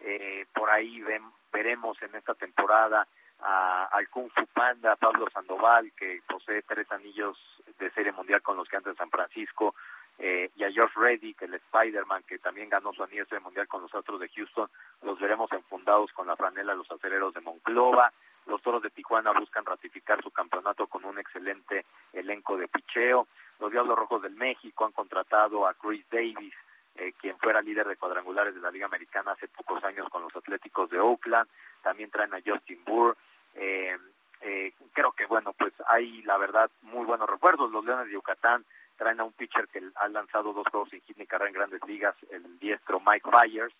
[SPEAKER 17] Eh, por ahí ven, veremos en esta temporada a, al Kung Fu Panda, Pablo Sandoval, que posee tres anillos de serie mundial con los que antes San Francisco, eh, y a George Reddick, el Spider-Man, que también ganó su anillo de serie mundial con los Astros de Houston, los veremos enfundados con la franela los acereros de Monclova. Los Toros de Tijuana buscan ratificar su campeonato con un excelente elenco de picheo. Los Diablos Rojos del México han contratado a Chris Davis, eh, quien fuera líder de cuadrangulares de la Liga Americana hace pocos años con los Atléticos de Oakland. También traen a Justin Burr. Eh, eh, creo que, bueno, pues hay, la verdad, muy buenos recuerdos. Los Leones de Yucatán traen a un pitcher que ha lanzado dos juegos sin hit ni carrera en grandes ligas, el diestro Mike Byers.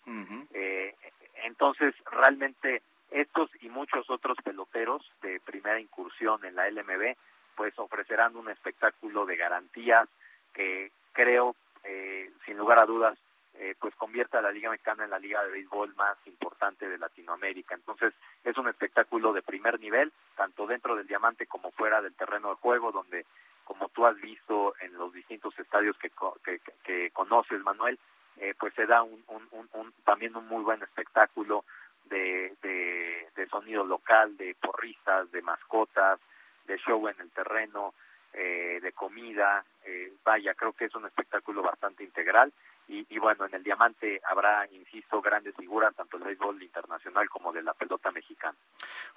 [SPEAKER 17] eh, entonces, realmente, estos y muchos otros peloteros de primera incursión en la LMB, pues ofrecerán un espectáculo de garantías que creo, eh, sin lugar a dudas, eh, pues convierte a la Liga Mexicana en la liga de béisbol más importante de Latinoamérica. Entonces, es un espectáculo de primer nivel, tanto dentro del diamante como fuera del terreno de juego, donde, como tú has visto en los distintos estadios que, que, que conoces, Manuel, eh, pues se da un, un, también un muy buen espectáculo de, de, de, sonido local, de porristas, de mascotas, de show en el terreno, eh, de comida. Eh, vaya, creo que es un espectáculo bastante integral. Y, y, bueno, en el Diamante habrá, insisto, grandes figuras, tanto del béisbol internacional como de la pelota mexicana.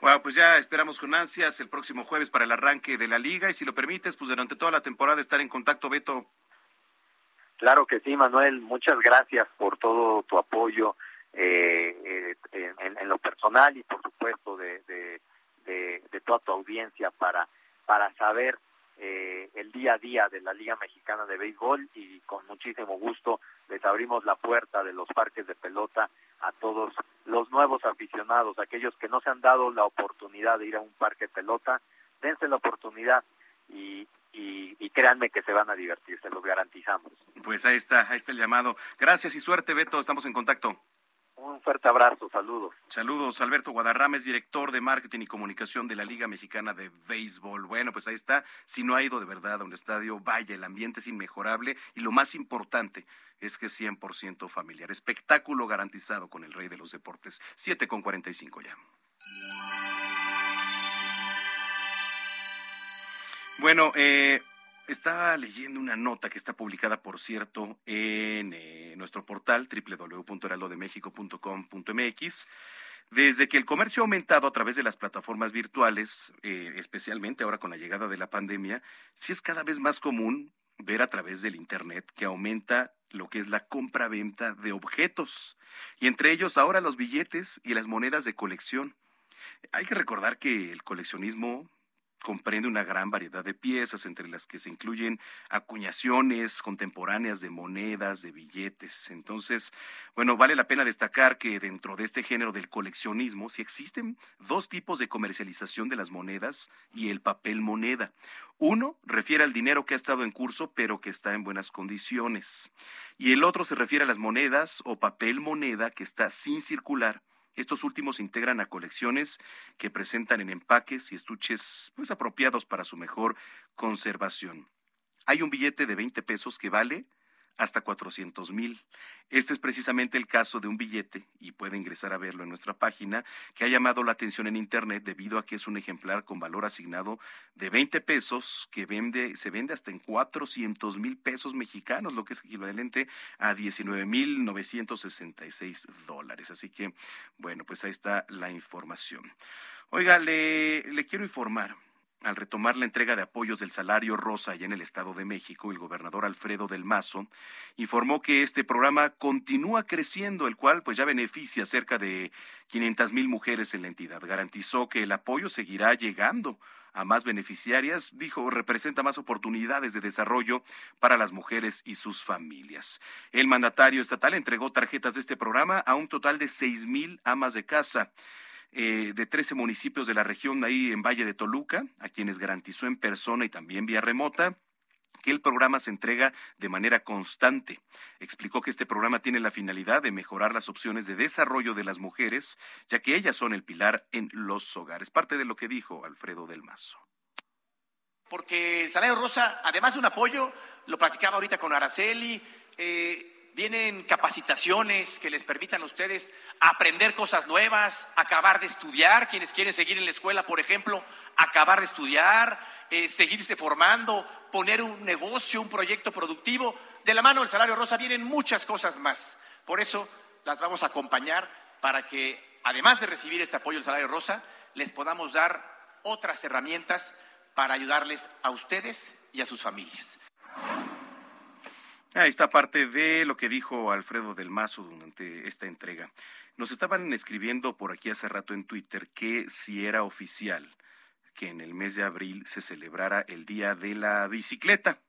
[SPEAKER 1] Bueno, pues ya esperamos con ansias el próximo jueves para el arranque de la liga. Y si lo permites, pues durante toda la temporada estar en contacto, Beto.
[SPEAKER 17] Claro que sí, Manuel. Muchas gracias por todo tu apoyo eh, eh, en, en, lo personal y por supuesto de, de, de, de toda tu audiencia para, para saber eh, el día a día de la Liga Mexicana de Béisbol y con muchísimo gusto les abrimos la puerta de los parques de pelota a todos los nuevos aficionados, aquellos que no se han dado la oportunidad de ir a un parque de pelota, dense la oportunidad y, y, y créanme que se van a divertir, se los garantizamos.
[SPEAKER 1] Pues ahí está, ahí está el llamado. Gracias y suerte, Beto, estamos en contacto.
[SPEAKER 17] Un fuerte abrazo, saludos.
[SPEAKER 1] Saludos, Alberto Guadarrames, director de marketing y comunicación de la Liga Mexicana de Béisbol. Bueno, pues ahí está. Si no ha ido de verdad a un estadio, vaya, el ambiente es inmejorable y lo más importante es que es 100% familiar. Espectáculo garantizado con el rey de los deportes. 7 con 45 ya. Bueno, eh, estaba leyendo una nota que está publicada, por cierto, en eh, nuestro portal www.heraldodemexico.com.mx. Desde que el comercio ha aumentado a través de las plataformas virtuales, eh, especialmente ahora con la llegada de la pandemia, sí es cada vez más común ver a través del Internet que aumenta lo que es la compra-venta de objetos, y entre ellos ahora los billetes y las monedas de colección. Hay que recordar que el coleccionismo comprende una gran variedad de piezas, entre las que se incluyen acuñaciones contemporáneas de monedas, de billetes. Entonces, bueno, vale la pena destacar que dentro de este género del coleccionismo, sí existen dos tipos de comercialización de las monedas y el papel moneda. Uno refiere al dinero que ha estado en curso, pero que está en buenas condiciones. Y el otro se refiere a las monedas o papel moneda que está sin circular estos últimos integran a colecciones que presentan en empaques y estuches pues apropiados para su mejor conservación. Hay un billete de 20 pesos que vale hasta 400 mil. Este es precisamente el caso de un billete, y puede ingresar a verlo en nuestra página, que ha llamado la atención en Internet debido a que es un ejemplar con valor asignado de 20 pesos que vende, se vende hasta en 400 mil pesos mexicanos, lo que es equivalente a 19 mil 966 dólares. Así que, bueno, pues ahí está la información. Oiga, le, le quiero informar al retomar la entrega de apoyos del salario rosa allá en el Estado de México, el gobernador Alfredo del Mazo informó que este programa continúa creciendo, el cual pues ya beneficia a cerca de 500 mil mujeres en la entidad. Garantizó que el apoyo seguirá llegando a más beneficiarias, dijo, representa más oportunidades de desarrollo para las mujeres y sus familias. El mandatario estatal entregó tarjetas de este programa a un total de seis mil amas de casa. Eh, de 13 municipios de la región ahí en Valle de Toluca, a quienes garantizó en persona y también vía remota que el programa se entrega de manera constante. Explicó que este programa tiene la finalidad de mejorar las opciones de desarrollo de las mujeres, ya que ellas son el pilar en los hogares. Parte de lo que dijo Alfredo del Mazo.
[SPEAKER 18] Porque salario rosa, además de un apoyo, lo platicaba ahorita con Araceli, eh, vienen capacitaciones que les permitan a ustedes aprender cosas nuevas, acabar de estudiar, quienes quieren seguir en la escuela, por ejemplo, acabar de estudiar, eh, seguirse formando, poner un negocio, un proyecto productivo. De la mano del salario rosa vienen muchas cosas más. Por eso las vamos a acompañar para que, además de recibir este apoyo del salario rosa, les podamos dar otras herramientas para ayudarles a ustedes y a sus familias.
[SPEAKER 1] Ahí está parte de lo que dijo Alfredo del Mazo durante esta entrega. Nos estaban escribiendo por aquí hace rato en Twitter que si era oficial que en el mes de abril se celebrara el Día de la Bicicleta.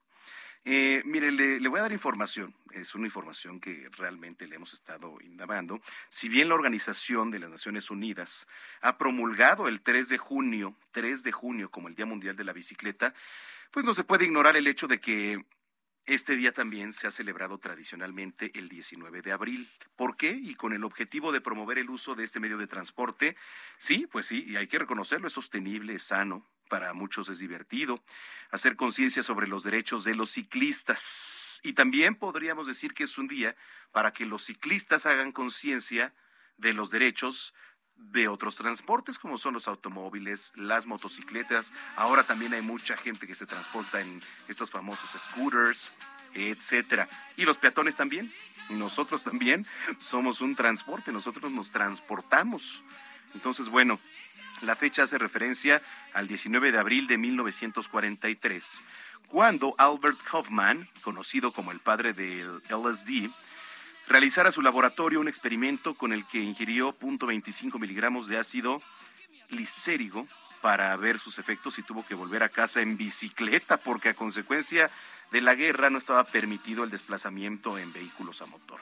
[SPEAKER 1] Eh, mire, le, le, voy a dar información. Es una información que realmente le hemos estado indagando. Si bien la Organización de las Naciones Unidas ha promulgado el 3 de junio, 3 de junio como el Día Mundial de la Bicicleta, pues no se puede ignorar el hecho de que este día también se ha celebrado tradicionalmente el 19 de abril. ¿Por qué? Y con el objetivo de promover el uso de este medio de transporte. Sí, pues sí, y hay que reconocerlo, es sostenible, es sano, para muchos es divertido. Hacer conciencia sobre los derechos de los ciclistas. Y también podríamos decir que es un día para que los ciclistas hagan conciencia de los derechos de otros transportes como son los automóviles, las motocicletas. Ahora también hay mucha gente que se transporta en estos famosos scooters, etcétera. Y los peatones también. Nosotros también somos un transporte, nosotros nos transportamos. Entonces, bueno, la fecha hace referencia al 19 de abril de 1943, cuando Albert Hoffman, conocido como el padre del LSD, realizara su laboratorio un experimento con el que ingirió 0.25 miligramos de ácido lisérigo para ver sus efectos y tuvo que volver a casa en bicicleta porque a consecuencia de la guerra no estaba permitido el desplazamiento en vehículos a motor.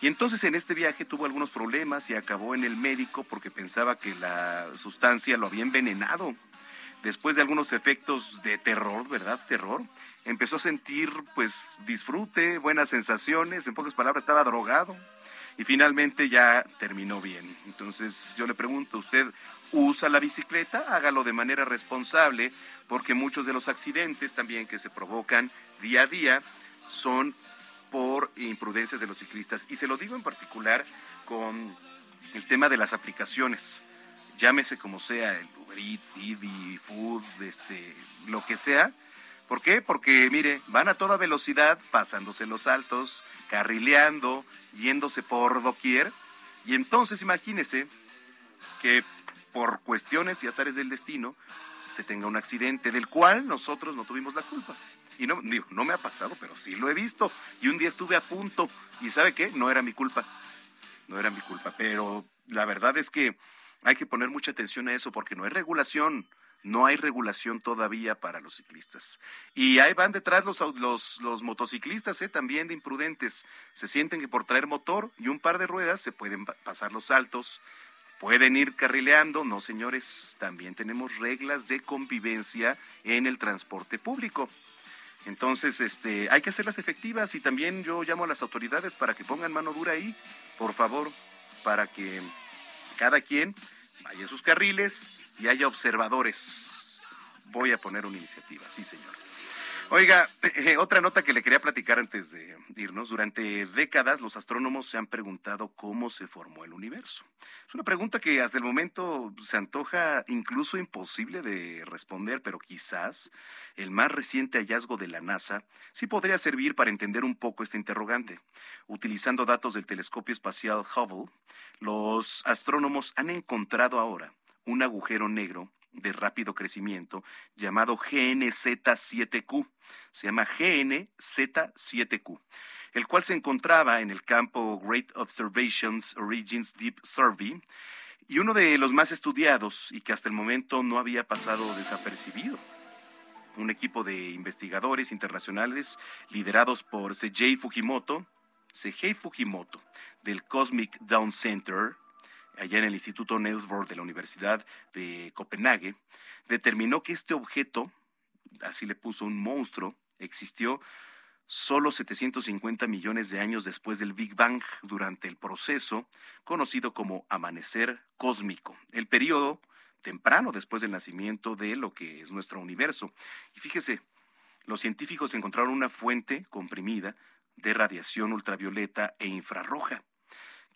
[SPEAKER 1] Y entonces en este viaje tuvo algunos problemas y acabó en el médico porque pensaba que la sustancia lo había envenenado. Después de algunos efectos de terror, ¿verdad? Terror, empezó a sentir pues disfrute, buenas sensaciones, en pocas palabras estaba drogado y finalmente ya terminó bien. Entonces yo le pregunto, ¿usted usa la bicicleta? Hágalo de manera responsable porque muchos de los accidentes también que se provocan día a día son por imprudencias de los ciclistas. Y se lo digo en particular con el tema de las aplicaciones. Llámese como sea, el Uber Eats, Didi, Food, este, lo que sea ¿Por qué? Porque, mire, van a toda velocidad, pasándose los altos, carrileando, yéndose por doquier. Y entonces imagínese que por cuestiones y azares del destino se tenga un accidente del cual nosotros no tuvimos la culpa. Y no, digo, no me ha pasado, pero sí lo he visto. Y un día estuve a punto. ¿Y sabe qué? No era mi culpa. No era mi culpa. Pero la verdad es que hay que poner mucha atención a eso porque no hay regulación no hay regulación todavía para los ciclistas. Y ahí van detrás los, los, los motociclistas, ¿eh? también de imprudentes. Se sienten que por traer motor y un par de ruedas se pueden pasar los saltos, pueden ir carrileando. No, señores, también tenemos reglas de convivencia en el transporte público. Entonces, este, hay que hacerlas efectivas y también yo llamo a las autoridades para que pongan mano dura ahí, por favor, para que cada quien vaya sus carriles, y haya observadores. Voy a poner una iniciativa, sí, señor. Oiga, eh, otra nota que le quería platicar antes de irnos. Durante décadas los astrónomos se han preguntado cómo se formó el universo. Es una pregunta que hasta el momento se antoja incluso imposible de responder, pero quizás el más reciente hallazgo de la NASA sí podría servir para entender un poco este interrogante. Utilizando datos del telescopio espacial Hubble, los astrónomos han encontrado ahora un agujero negro de rápido crecimiento llamado GNZ7Q. Se llama GNZ7Q, el cual se encontraba en el campo Great Observations Origins Deep Survey y uno de los más estudiados y que hasta el momento no había pasado desapercibido. Un equipo de investigadores internacionales liderados por Seijei Fujimoto, Seijei Fujimoto del Cosmic Down Center, allá en el Instituto Niels Bohr de la Universidad de Copenhague, determinó que este objeto, así le puso un monstruo, existió solo 750 millones de años después del Big Bang durante el proceso conocido como amanecer cósmico, el periodo temprano después del nacimiento de lo que es nuestro universo. Y fíjese, los científicos encontraron una fuente comprimida de radiación ultravioleta e infrarroja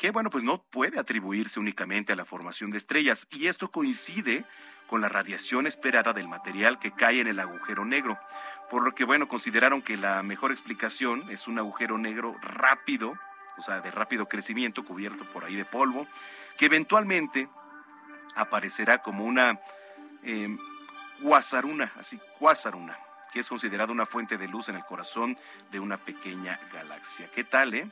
[SPEAKER 1] que bueno, pues no puede atribuirse únicamente a la formación de estrellas y esto coincide con la radiación esperada del material que cae en el agujero negro, por lo que bueno, consideraron que la mejor explicación es un agujero negro rápido, o sea, de rápido crecimiento cubierto por ahí de polvo, que eventualmente aparecerá como una eh, cuasaruna, así, cuasaruna, que es considerada una fuente de luz en el corazón de una pequeña galaxia. ¿Qué tal, eh?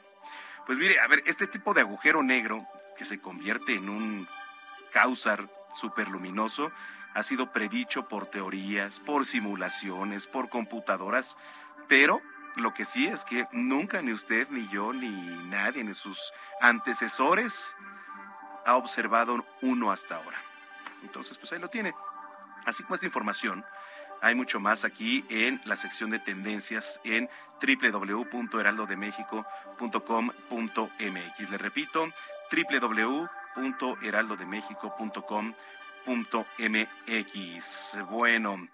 [SPEAKER 1] Pues mire, a ver, este tipo de agujero negro que se convierte en un cáusar superluminoso ha sido predicho por teorías, por simulaciones, por computadoras, pero lo que sí es que nunca ni usted, ni yo, ni nadie, ni sus antecesores ha observado uno hasta ahora. Entonces, pues ahí lo tiene. Así como esta información, hay mucho más aquí en la sección de tendencias en www.heraldodemexico.com.mx. Le repito, www.heraldodemexico.com.mx. Bueno,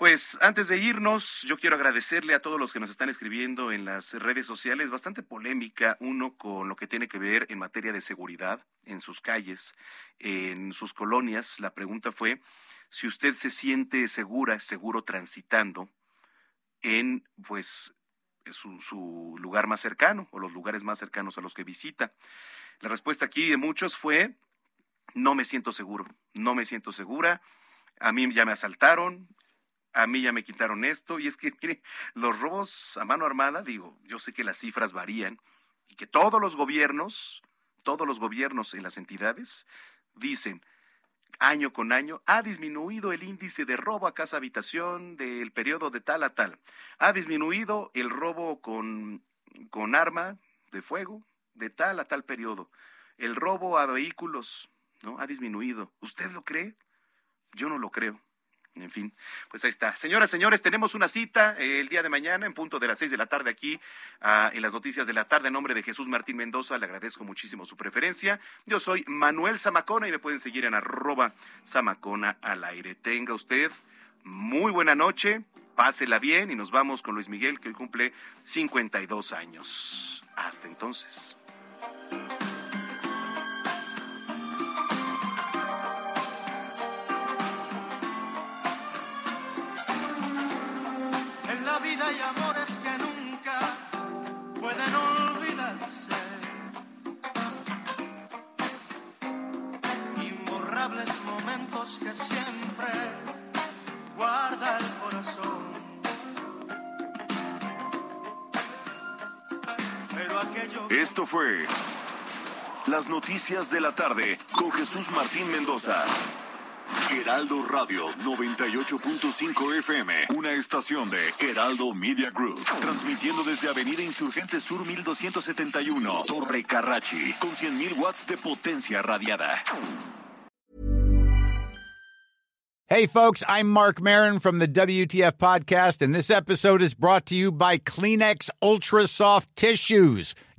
[SPEAKER 1] pues antes de irnos, yo quiero agradecerle a todos los que nos están escribiendo en las redes sociales, bastante polémica, uno con lo que tiene que ver en materia de seguridad en sus calles, en sus colonias. La pregunta fue si usted se siente segura, seguro transitando en pues su, su, lugar más cercano o los lugares más cercanos a los que visita. La respuesta aquí de muchos fue, no me siento seguro, no me siento segura, a mí ya me asaltaron, a mí ya me quitaron esto, y es que, mire, los robos a mano armada, digo, yo sé que las cifras varían y que todos los gobiernos, todos los gobiernos en las entidades dicen, año con año, ha disminuido el índice de robo a casa habitación del periodo de tal a tal. Ha disminuido el robo con, con arma de fuego de tal a tal periodo. El robo a vehículos, ¿no? Ha disminuido. ¿Usted lo cree? Yo no lo creo. En fin, pues ahí está. Señoras, señores, tenemos una cita eh, el día de mañana en punto de las seis de la tarde aquí ah, en las noticias de la tarde. En nombre de Jesús Martín Mendoza, le agradezco muchísimo su preferencia. Yo soy Manuel Zamacona y me pueden seguir en arroba Zamacona al aire. Tenga usted muy buena noche, pásela bien y nos vamos con Luis Miguel que hoy cumple 52 años. Hasta entonces.
[SPEAKER 16] Vida hay amores que nunca pueden olvidarse. Imborrables momentos que siempre guarda el corazón. Pero aquello...
[SPEAKER 8] Esto fue Las Noticias de la Tarde con Jesús Martín Mendoza. Heraldo Radio 98.5 FM, una estación de Heraldo Media Group, transmitiendo desde Avenida Insurgente Sur 1271, Torre Carrachi, con 100.000 watts de potencia radiada.
[SPEAKER 19] Hey folks, I'm Mark Marin from the WTF podcast, and this episode is brought to you by Kleenex Ultra Soft Tissues